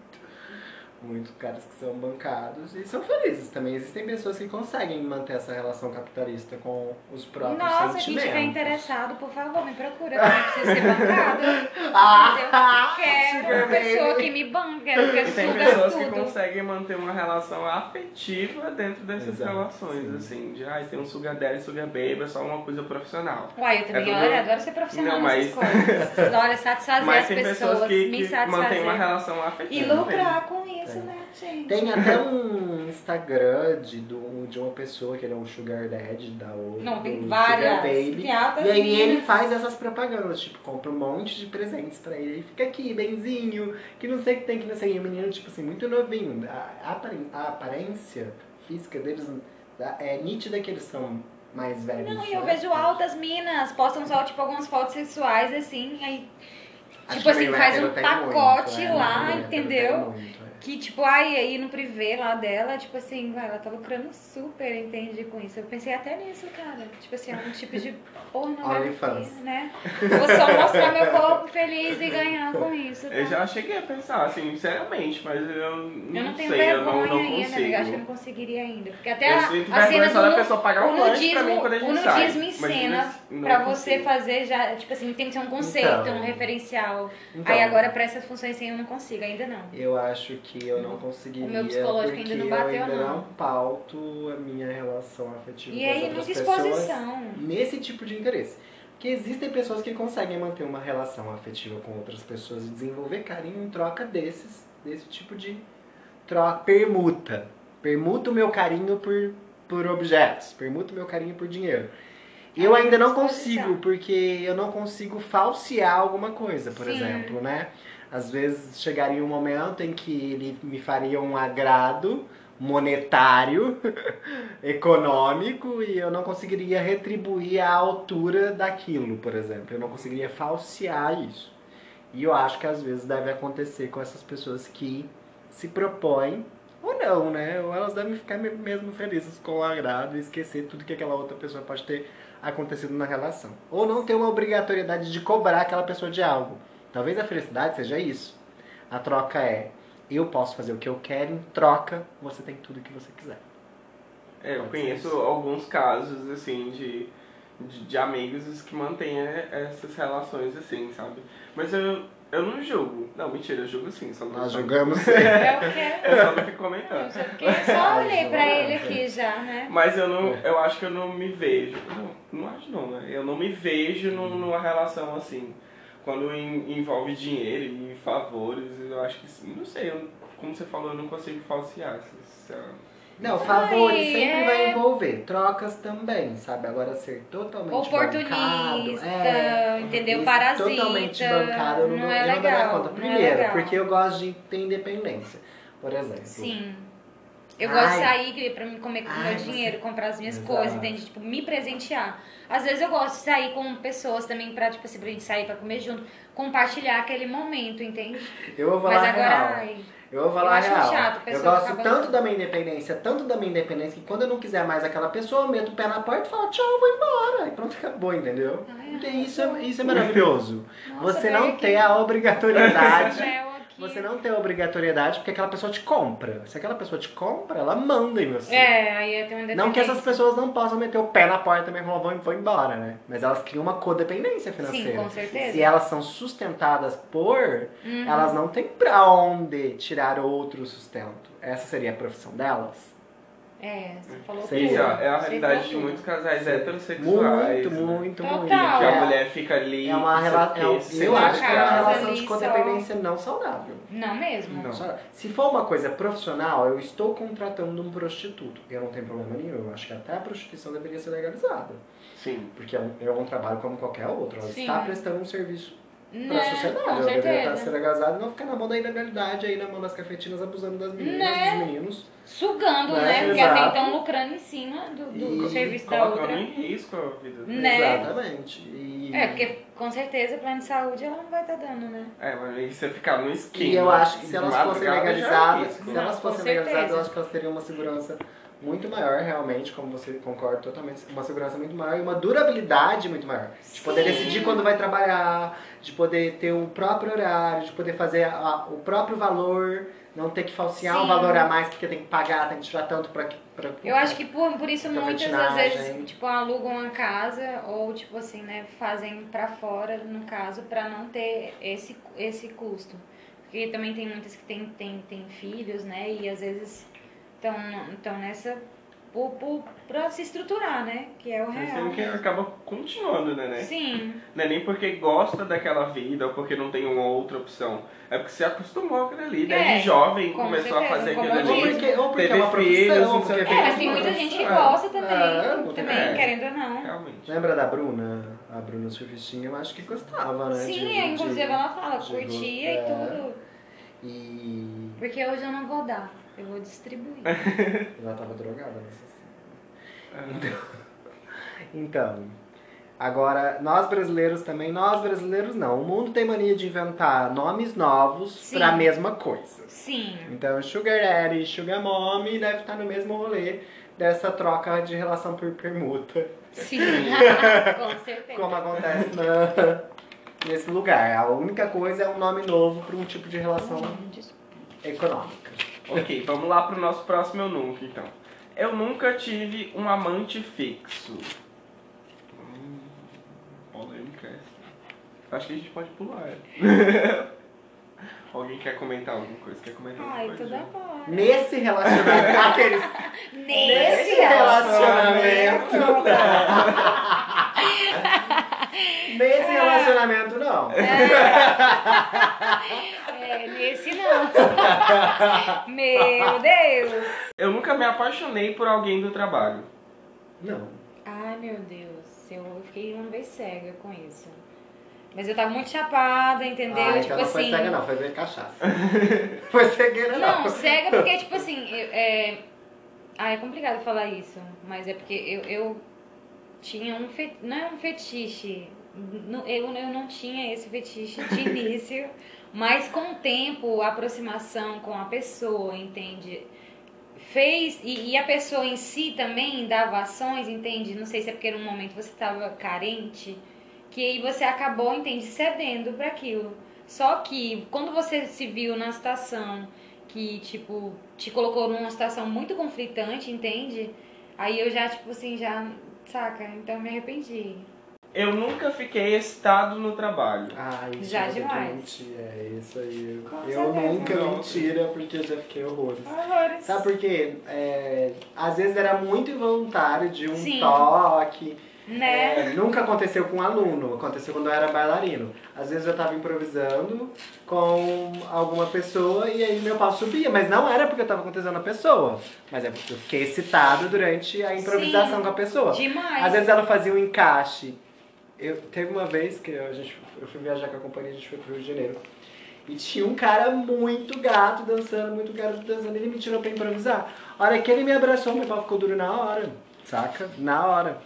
Muitos caras que são bancados e são felizes também. Existem pessoas que conseguem manter essa relação capitalista com os próprios Nossa, quem sentimentos. tiver interessado, por favor, me procura. Também precisa ser bancado. Ah, Eu quero uma pessoa que me banca, que E tem pessoas que tudo. conseguem manter uma relação afetiva dentro dessas Exato, relações, sim. assim, de ai, tem um sugar daddy, sugar baby, é só uma coisa profissional. Uai, eu também É tudo- olha, adoro ser profissional Não, nessas mas- coisas. Olha, satisfazer Mas as tem pessoas, pessoas que, me que satisfazer. mantêm uma relação afetiva. E lucrar com isso, né, gente? Tem até um Instagram de, do- de uma pessoa que ele é um Sugar Daddy da outra. Não, tem várias. Sugar Baby. E aí minas. ele faz essas propagandas, tipo, compra um monte de presentes pra ele. E fica aqui, benzinho, que não sei o que tem, que não sei. E o menino, tipo assim, muito novinho. A, a aparência física deles é nítida que eles são mais velhos. Não, e eu né? vejo altas minas, postam só, tipo, algumas fotos sexuais, assim, aí, Acho tipo assim, faz um pacote muito, é, lá, tem entendeu? Que, tipo, ai, aí no privê lá dela, tipo assim, vai, ela tá lucrando super, entende, com isso. Eu pensei até nisso, cara. Tipo assim, é um tipo de pornografia, né? Vou só mostrar meu corpo feliz e ganhar com isso, tá? Eu já cheguei a pensar, assim, seriamente, mas eu não, Eu não tenho sei, eu não, vergonha não ainda, consigo. amiga. Acho que eu não conseguiria ainda. Porque até eu a, sinto a cena vergonha só do da pessoa pagar o um lanche pra nudismo, mim quando a gente o sai. nudismo em cena, pra consigo. você fazer já, tipo assim, tem que ter um conceito, Então. um referencial. Então, Aí agora pra essas funções assim eu não consigo, ainda não. Eu acho que eu não conseguiria. O meu psicológico porque ainda não bateu, eu ainda não. não pauto a minha relação afetiva E com as aí, outras pessoas nesse tipo de interesse. Porque existem pessoas que conseguem manter uma relação afetiva com outras pessoas e desenvolver carinho em troca desses, desse tipo de troca, permuta. Permuta o meu carinho por, por objetos, permuta o meu carinho por dinheiro. Eu É, ainda não consigo, porque eu não consigo falsear alguma coisa, por Sim. exemplo, né? Às vezes chegaria um momento em que ele me faria um agrado monetário, econômico, e eu não conseguiria retribuir a altura daquilo, por exemplo. Eu não conseguiria falsear isso. E eu acho que às vezes deve acontecer com essas pessoas que se propõem, ou não, né? Ou elas devem ficar me- mesmo felizes com o agrado e esquecer tudo que aquela outra pessoa pode ter acontecido na relação. Ou não ter uma obrigatoriedade de cobrar aquela pessoa de algo. Talvez a felicidade seja isso. A troca é eu posso fazer o que eu quero, em troca você tem tudo que você quiser. É, eu conheço isso. alguns casos, assim, de, de, de amigos que mantêm é, essas relações assim, sabe? Mas eu, eu não julgo. Não, mentira, eu julgo sim. Só não Nós só- julgamos sim. É o que Eu só não fico eu comentando. fiquei- eu só olhei pra ele aqui já, né? Mas eu não, É. eu acho que eu não me vejo. Não, não acho não, né? Eu não me vejo num- numa relação assim. Quando en- envolve dinheiro e favores, eu acho que sim. Não sei, eu- como você falou, eu não consigo falsear. se- se- Não, favores Ai, sempre é. vai envolver. Trocas também, sabe? Agora ser totalmente Oportunista, bancado, é, entendeu? Parasita. Totalmente bancado, eu não, não dou- é eu não daria legal, conta. é Primeiro, legal. porque eu gosto de ter independência. Por exemplo. Sim. Eu Ai. gosto de sair pra me comer com o Ai, meu você- dinheiro, comprar as minhas Exato. coisas, entende? Tipo, me presentear. Às vezes eu gosto de sair com pessoas também pra, tipo assim, pra gente sair pra comer junto, compartilhar aquele momento, entende? Eu vou falar Mas agora, real. ai, Eu vou Eu falar acho real. chato, eu gosto acaba- tanto da minha independência, tanto da minha independência, que quando eu não quiser mais aquela pessoa, eu meto o pé na porta e falo, tchau, eu vou embora. E pronto, acabou, entendeu? Ai, Porque isso é, isso é maravilhoso. nossa, Você não tem a obrigatoriedade aqui. Que. Você não tem obrigatoriedade porque aquela pessoa te compra. Se aquela pessoa te compra, ela manda em você. É, aí eu tenho uma Não que essas pessoas não possam meter o pé na porta mesmo e falar, vou, vou embora, né? Mas elas criam uma codependência financeira. Sim, com certeza. Se elas são sustentadas por, Uhum. elas não têm pra onde tirar outro sustento. Essa seria a profissão delas? É, você falou. Isso tudo. é a realidade de muitos casais heterossexuais. Muito, né? muito, Total. muito. Que a É- mulher fica ali. É uma sei relação. quê, Eu, acho que é uma relação de só- codependência não saudável. Não mesmo? Não. Só- Se for uma coisa profissional, eu estou contratando um prostituto. Eu não tenho problema nenhum. Eu acho que até a prostituição deveria ser legalizada. Sim. Porque é um, é um trabalho como qualquer outro. Ela Sim. está prestando um serviço para Né? a sociedade. Com Ela deveria estar certeza. ser legalizada e não ficar na mão da ilegalidade, aí na mão das cafetinas, abusando das meninas, Né? dos meninos. Sugando, Né? né? Porque até então lucrando em cima do, do E serviço da outra. em risco a vida dela. Né? Exatamente. E... É, porque com certeza plano de saúde ela não vai estar dando, né? É, mas aí você ficar no esquema. E eu acho que se elas fossem é legalizadas, risco. se Não, elas fossem certeza. legalizadas, eu acho que elas teriam uma segurança muito maior, realmente, como você concorda totalmente, uma segurança muito maior e uma durabilidade muito maior. De poder Sim. decidir quando vai trabalhar, de poder ter o próprio horário, de poder fazer a- o próprio valor, não ter que falsear um Sim. valor a mais porque tem que pagar, tem que tirar tanto pra... pra Eu acho que por, por isso muitas vetinagem. vezes, tipo, alugam uma casa ou, tipo assim, né, fazem pra fora, no caso, pra não ter esse, esse custo. Porque também tem muitas que tem, tem, tem filhos, né, e às vezes estão tão nessa por, por, pra se estruturar, né, que é o real. tem que acaba continuando, né? né? Sim, Não é nem porque gosta daquela vida ou porque não tem uma outra opção. É porque se acostumou com aquilo ali. Desde É, jovem com começou a fazer aquilo eu Ou ali. porque, ou porque é Teve uma profissão, não porque é, mas é tem muita gente que profissão. gosta também, É, também, é. querendo ou não. Realmente. Lembra da Bruna? A Bruna Surfistinha, eu acho que gostava, né? Sim, de- inclusive de- ela fala, curtia é. e tudo. E Porque hoje eu não vou dar, eu vou distribuir. ela tava drogada nessa cena. Então, agora, nós brasileiros também, nós brasileiros não. O mundo tem mania de inventar nomes novos Sim. pra mesma coisa. Sim. Então, Sugar Daddy e Sugar Mommy deve estar no mesmo rolê dessa troca de relação por permuta. Sim, com certeza. Como acontece na- nesse lugar. A única coisa é um nome novo para um tipo de relação econômica. Ok, vamos lá pro nosso próximo eu nunca, então. Eu nunca tive um amante fixo. Hum, polêmica essa. Acho que a gente pode pular. Alguém quer comentar alguma coisa? Quer comentar Ai, alguma tudo coisa? agora. Nesse relacionamento. aqueles. Nesse relacionamento. Nesse relacionamento, não. É, nesse não. Meu Deus. Eu nunca me apaixonei por alguém do trabalho. Não. Ai, meu Deus. Eu fiquei uma vez cega com isso. Mas eu tava muito chapada, entendeu? Ah, tipo então não foi assim. cega, não. Foi ver cachaça. foi cegueira, não. Não, cega porque, tipo assim, eu- é... Ah, é complicado falar isso, mas é porque eu, eu tinha um fe... não é um fetiche, eu, eu não tinha esse fetiche de início, mas com o tempo, a aproximação com a pessoa, entende? Fez, e, e a pessoa em si também dava ações, entende? Não sei se é porque num momento você estava carente, que aí você acabou, entende, cedendo para aquilo. Só que quando você se viu na situação que, tipo, te colocou numa situação muito conflitante, entende? Aí eu já, tipo assim, já, saca? Então me arrependi. Eu nunca fiquei excitado no trabalho. Ah, isso Já que demais. mentir. É isso aí. Com eu certeza. nunca Não. mentira porque eu já fiquei horrores. Horrores. Sabe por quê? É, às vezes era muito involuntário de um Sim. toque. Né? É, nunca aconteceu com um aluno, aconteceu quando eu era bailarino. Às vezes eu tava improvisando com alguma pessoa e aí meu pau subia, mas não era porque eu tava acontecendo a pessoa, mas é porque eu fiquei excitado durante a improvisação Sim. com a pessoa. Demais. Às vezes ela fazia um encaixe. Eu, teve uma vez que a gente, eu fui viajar com a companhia, a gente foi pro Rio de Janeiro. E tinha um cara muito gato dançando, muito gato dançando, ele me tirou pra improvisar. A hora que ele me abraçou, meu pau ficou duro na hora, saca? Na hora.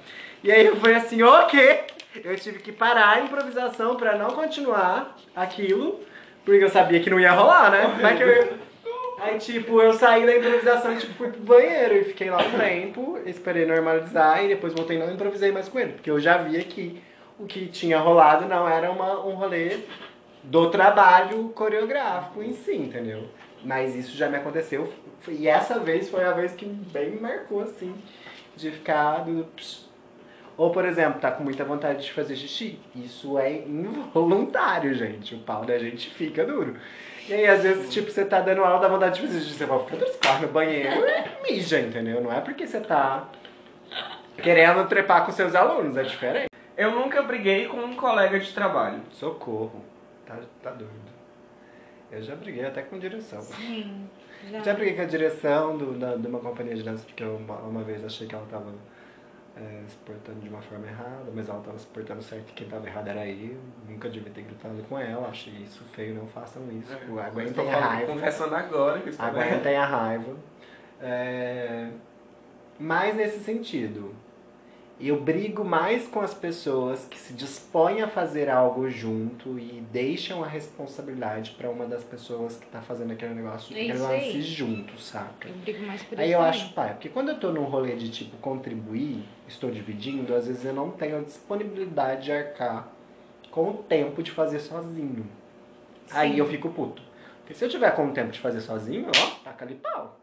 E aí eu fui assim, o quê? Eu tive que parar a improvisação pra não continuar aquilo, porque eu sabia que não ia rolar, né? Que eu. Aí, tipo, eu saí da improvisação e tipo, fui pro banheiro e fiquei lá um tempo, esperei normalizar e depois voltei e não improvisei mais com ele, porque eu já via que o que tinha rolado não era uma, um rolê do trabalho coreográfico em si, entendeu? Mas isso já me aconteceu. E essa vez foi a vez que bem me marcou, assim, de ficar do. Ou, por exemplo, tá com muita vontade de fazer xixi. Isso é involuntário, gente. O pau da gente fica duro. E aí, às vezes, tipo, você tá dando aula, dá vontade de fazer xixi. Você vai ficar corre no banheiro e mija, entendeu? Não é porque você tá querendo trepar com seus alunos, é diferente. Eu nunca briguei com um colega de trabalho. Socorro. Tá, tá doido. Eu já briguei até com direção. Sim. Já. Já briguei com a direção do, da, de uma companhia de dança, porque eu uma, uma vez achei que ela tava é, se portando de uma forma errada, mas ela tava se portando certo e quem tava errado era eu. Nunca devia ter gritado com ela, achei isso feio, não façam isso. Estou Aguentem a raiva. confessando agora que isso. Aguentem a raiva. É, Mas nesse sentido, eu brigo mais com as pessoas que se dispõem a fazer algo junto e deixam a responsabilidade pra uma das pessoas que tá fazendo aquele negócio É lance aí. junto, saca? Eu brigo mais por Aí eu também. acho pai, porque quando eu tô num rolê de tipo contribuir, estou dividindo, às vezes eu não tenho a disponibilidade de arcar com o tempo de fazer sozinho. Aí Sim. eu fico puto. Porque se eu tiver com o tempo de fazer sozinho, ó, taca ali pau.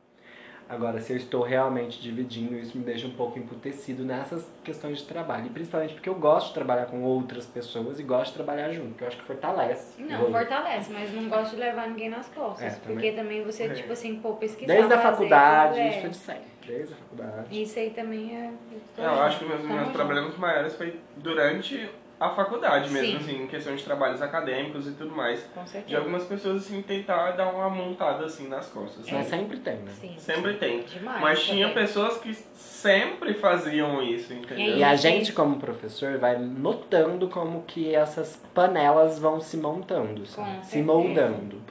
Agora, se eu estou realmente dividindo, isso me deixa um pouco emputecido nessas questões de trabalho. E principalmente porque eu gosto de trabalhar com outras pessoas e gosto de trabalhar junto, porque eu acho que fortalece. Não, rolê. fortalece, mas não gosto de levar ninguém nas costas. É, também. porque também você, É. tipo assim, pô, pesquisar. Desde a faculdade, é. isso foi de sempre. Desde a faculdade. Isso aí também é. Não, eu acho que meus, Tamo meus junto. problemas maiores foi durante a faculdade mesmo, Sim. assim, em questão de trabalhos acadêmicos e tudo mais. Com De certeza. algumas pessoas, assim, tentar dar uma montada, assim, nas costas. Sabe? sempre tem, né? Sim. Sempre tem. Demais. Mas tinha também. pessoas que sempre faziam isso, entendeu? E a gente, como professor, vai notando como que essas panelas vão se montando? Com se moldando.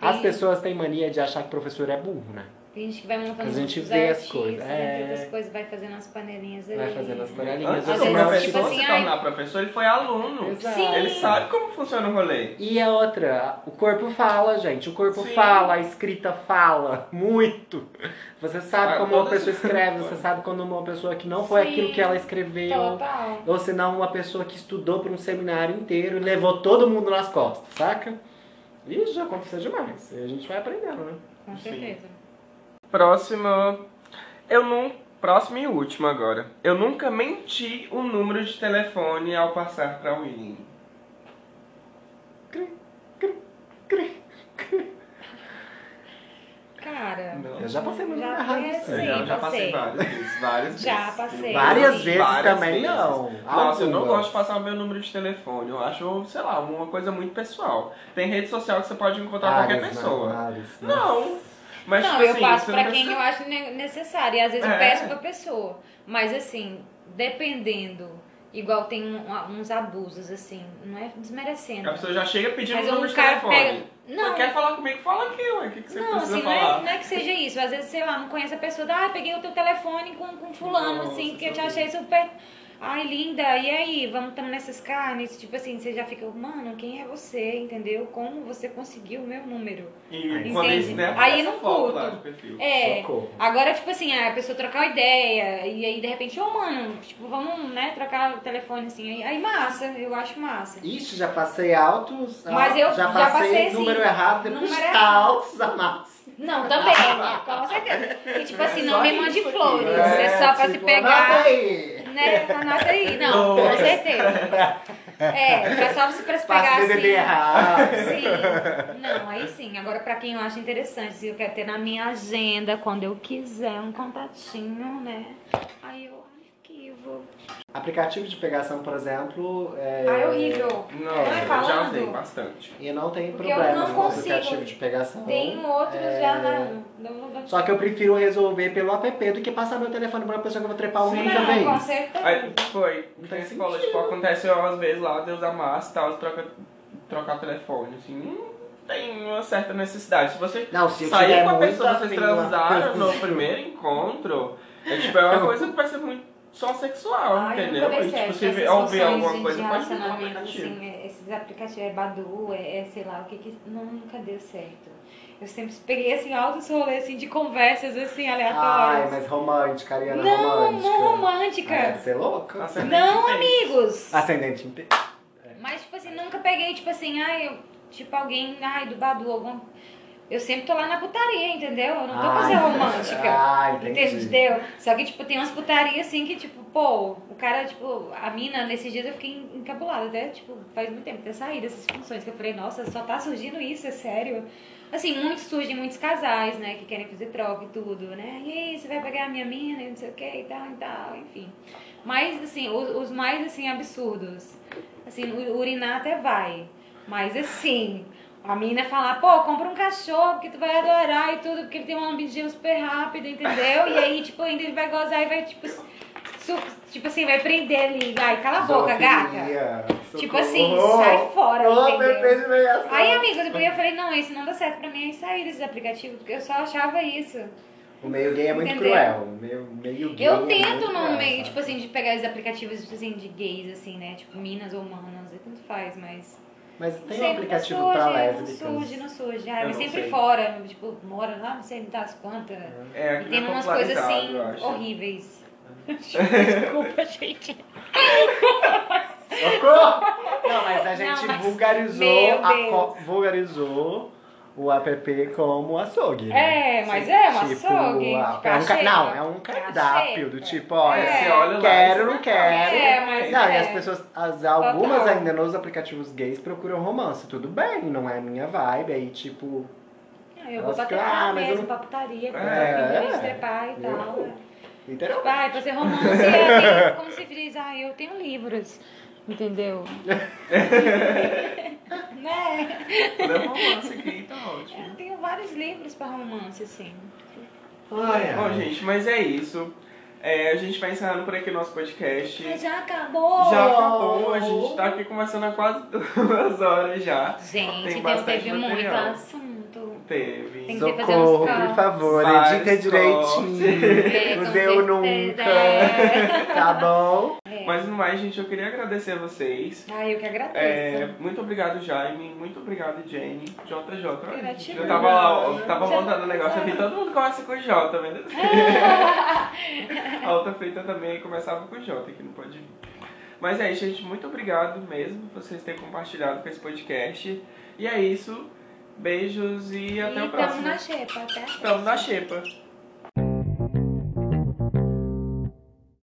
As pessoas têm mania de achar que professor é burro, né? Tem gente que vai montando A gente vê as coisas, né? é. As coisas, vai fazendo as panelinhas ali. Vai fazendo as panelinhas. Antes do professor tipo assim, se ai- tornar professor, ele foi aluno. Exato. Sim. Ele sabe como funciona o rolê. E a outra, o corpo fala, gente. O corpo Sim. fala, a escrita fala. Muito. Você sabe Ah, como uma pessoa escreve, você sabe quando uma pessoa que não foi Sim. aquilo que ela escreveu. Total. Ou senão uma pessoa que estudou para um seminário inteiro e levou todo mundo nas costas, saca? Isso já aconteceu demais. E a gente vai aprendendo, né? Com Sim. Próxima. Eu não. Próxima e última agora. Eu nunca menti o número de telefone ao passar pra William. Cara. Não. Eu já passei muito Já errado. assim. eu já passei várias vezes. Várias Já vezes. passei. Várias vezes Várias também vezes. não. Nossa, eu não gosto de passar o meu número de telefone. Eu acho, sei lá, uma coisa muito pessoal. Tem rede social que você pode encontrar qualquer Várias, né? pessoa. Várias, né? Não. Mas, não, tipo eu assim, passo não quem eu acho ne- necessário. E às vezes eu É. peço pra pessoa. Mas assim, dependendo, igual tem um- uns abusos, assim, não é desmerecendo. A pessoa já chega pedindo Mas o número um de cara telefone. pega. Não, Quer falar comigo? Fala aqui, ué. O que, que você não, precisa assim, não falar? é, não é que seja isso. Às vezes, sei lá, não conhece a pessoa, ah, peguei o teu telefone com, com fulano, Nossa, assim, que eu te achei super. Ai, linda, e aí? Vamos estamos nessas carnes? Tipo assim, você já fica, mano, quem é você? Entendeu? Como você conseguiu o meu número? E Entende? quando isso, né? Aí não foto lá perfil. É. Socorro. Agora, tipo assim, a pessoa trocar uma ideia, e aí de repente, ô mano, tipo, vamos, né, trocar o telefone assim. Aí, massa, eu acho massa. Ixi, já passei altos. Mas al- eu já já passei, passei, assim, número errado, depois número tá errado. altos a massa. Não, também, com certeza. E tipo assim, não me mande isso aqui. flores, é, só pra se tipo, pegar. anota aí. Né? Anota aí. Não, com certeza. É, pra só você pra se pegar assim. Sim. Não, aí sim. Agora, pra quem eu acho interessante, se eu quero ter na minha agenda, quando eu quiser, um contatinho, né? Aí eu Aplicativo de pegação, por exemplo, é... Ah, é horrível. Não, Não é eu já falando? usei bastante. E não tem Porque eu problema não com consigo. aplicativo de pegação. Tem outros é... já na. Só que eu prefiro resolver pelo app do que passar meu telefone pra uma pessoa que eu vou trepar Sim. única Não, vez. com certeza. Aí foi. Não Tem falou, tipo, acontece às vezes lá, Deus da massa e tal, troca, trocar telefone, assim, tem uma certa necessidade. Se você Não, se sair com a pessoa, vocês afim, transaram no primeiro encontro, é tipo, é uma coisa que vai ser muito só sexual, Ai, eu entendeu? nunca dei E, tipo, certo se essas vê- ouvir funções alguma coisa, de pode relacionamento, aplicativo. assim, é, esses aplicativos, é Badu, é, é sei lá, o que que... Não, nunca deu certo. Eu sempre peguei, assim, altos rolês, assim, de conversas, assim, Ai, aleatórias. mas romântica, Ariana não, romântica. não romântica. Ah, deve ser louca. Ascendente Não, em amigos. Ascendente inteiro. Mas, tipo assim, nunca peguei, tipo assim, ai, eu, tipo, alguém, ai, do Badu, algum. Eu sempre tô lá na putaria, entendeu? Eu não tô Ai, fazendo romântica. ah, entendi. Entendeu? Só que, tipo, tem umas putarias assim que, tipo, pô, o cara, tipo, a mina, nesses dias eu fiquei encabulada, até, tipo, faz muito tempo ter saído essas funções, que eu falei, nossa, só tá surgindo isso, é sério. Assim, muitos surgem muitos casais, né, que querem fazer troca e tudo, né? E aí, você vai pegar a minha mina e não sei o que e tal e tal, enfim. Mas, assim, os, os mais, assim, absurdos. Assim, urinar até vai. Mas, assim, a mina falar, pô, compra um cachorro porque tu vai adorar e tudo, porque ele tem uma lambidinha super rápida, entendeu? E aí, tipo, ainda ele vai gozar e vai, tipo, su- tipo assim, vai prender ali. Ai, cala a boca, gata. Tipo assim, sai fora, Ô, entendeu? Aí, amigo, depois eu falei, não, isso não dá certo pra mim aí sair desses aplicativos, porque eu só achava isso. O meio gay é muito Entendeu? cruel. O meio, meio gay é Eu muito tento no cruel, meio, sabe? tipo assim, de pegar esses aplicativos, tipo assim, de gays, assim, né? Tipo, minas ou manas, e tanto faz, mas... Mas tem um aplicativo não pra surge, lésbicas. Não surge, não surge. Ah, Eu mas sempre sei. fora, tipo, mora lá, não sei das quantas. É, E aqui tem é umas coisas assim, horríveis. Desculpa, gente. Socorro! Não, mas a gente Não, mas- vulgarizou, a vulgarizou o app como açougue. né? É, mas é um Tipo, açougue. a- Tipo, é um não, é um cardápio do tipo, olha, É, você olha lá, quero, não quero. É, mas não, e é. as pessoas, as, algumas Total. ainda nos aplicativos gays procuram romance. Tudo bem, não é minha vibe, aí tipo. Ah, Eu vou trepar ah, mas eu não- pra putaria, pra É, é, trepar e eu- tal. Literalmente. Vai, fazer romance é como se diz, ah, eu tenho livros. Entendeu? né? Não romance aqui, tá ótimo. Eu tenho vários livros pra romance, assim. Ai, Bom, ai. gente, mas é isso. É, a gente vai encerrando por aqui o nosso podcast. Mas já acabou! Já acabou, a gente tá aqui conversando há quase duas horas já. Gente, bastante teve muito assunto. Teve. Tem que fazer uns Socorro, por favor, Vários edita direitinho. É, Deu nunca. É. Tá bom? Mas no mais, gente, eu queria agradecer a vocês. Ai, eu que agradeço. É, muito obrigado, Jaime. Muito obrigado, Jane. JJ. Eu tava lá, eu tava montando o negócio, eu vi todo mundo começa com J, tá vendo? A outra feita também começava com J, que não pode vir. Mas é isso, gente. Muito obrigado mesmo por vocês terem compartilhado com esse podcast. E é isso. Beijos e até o e tamo próximo. na xepa, até a Estamos na xepa.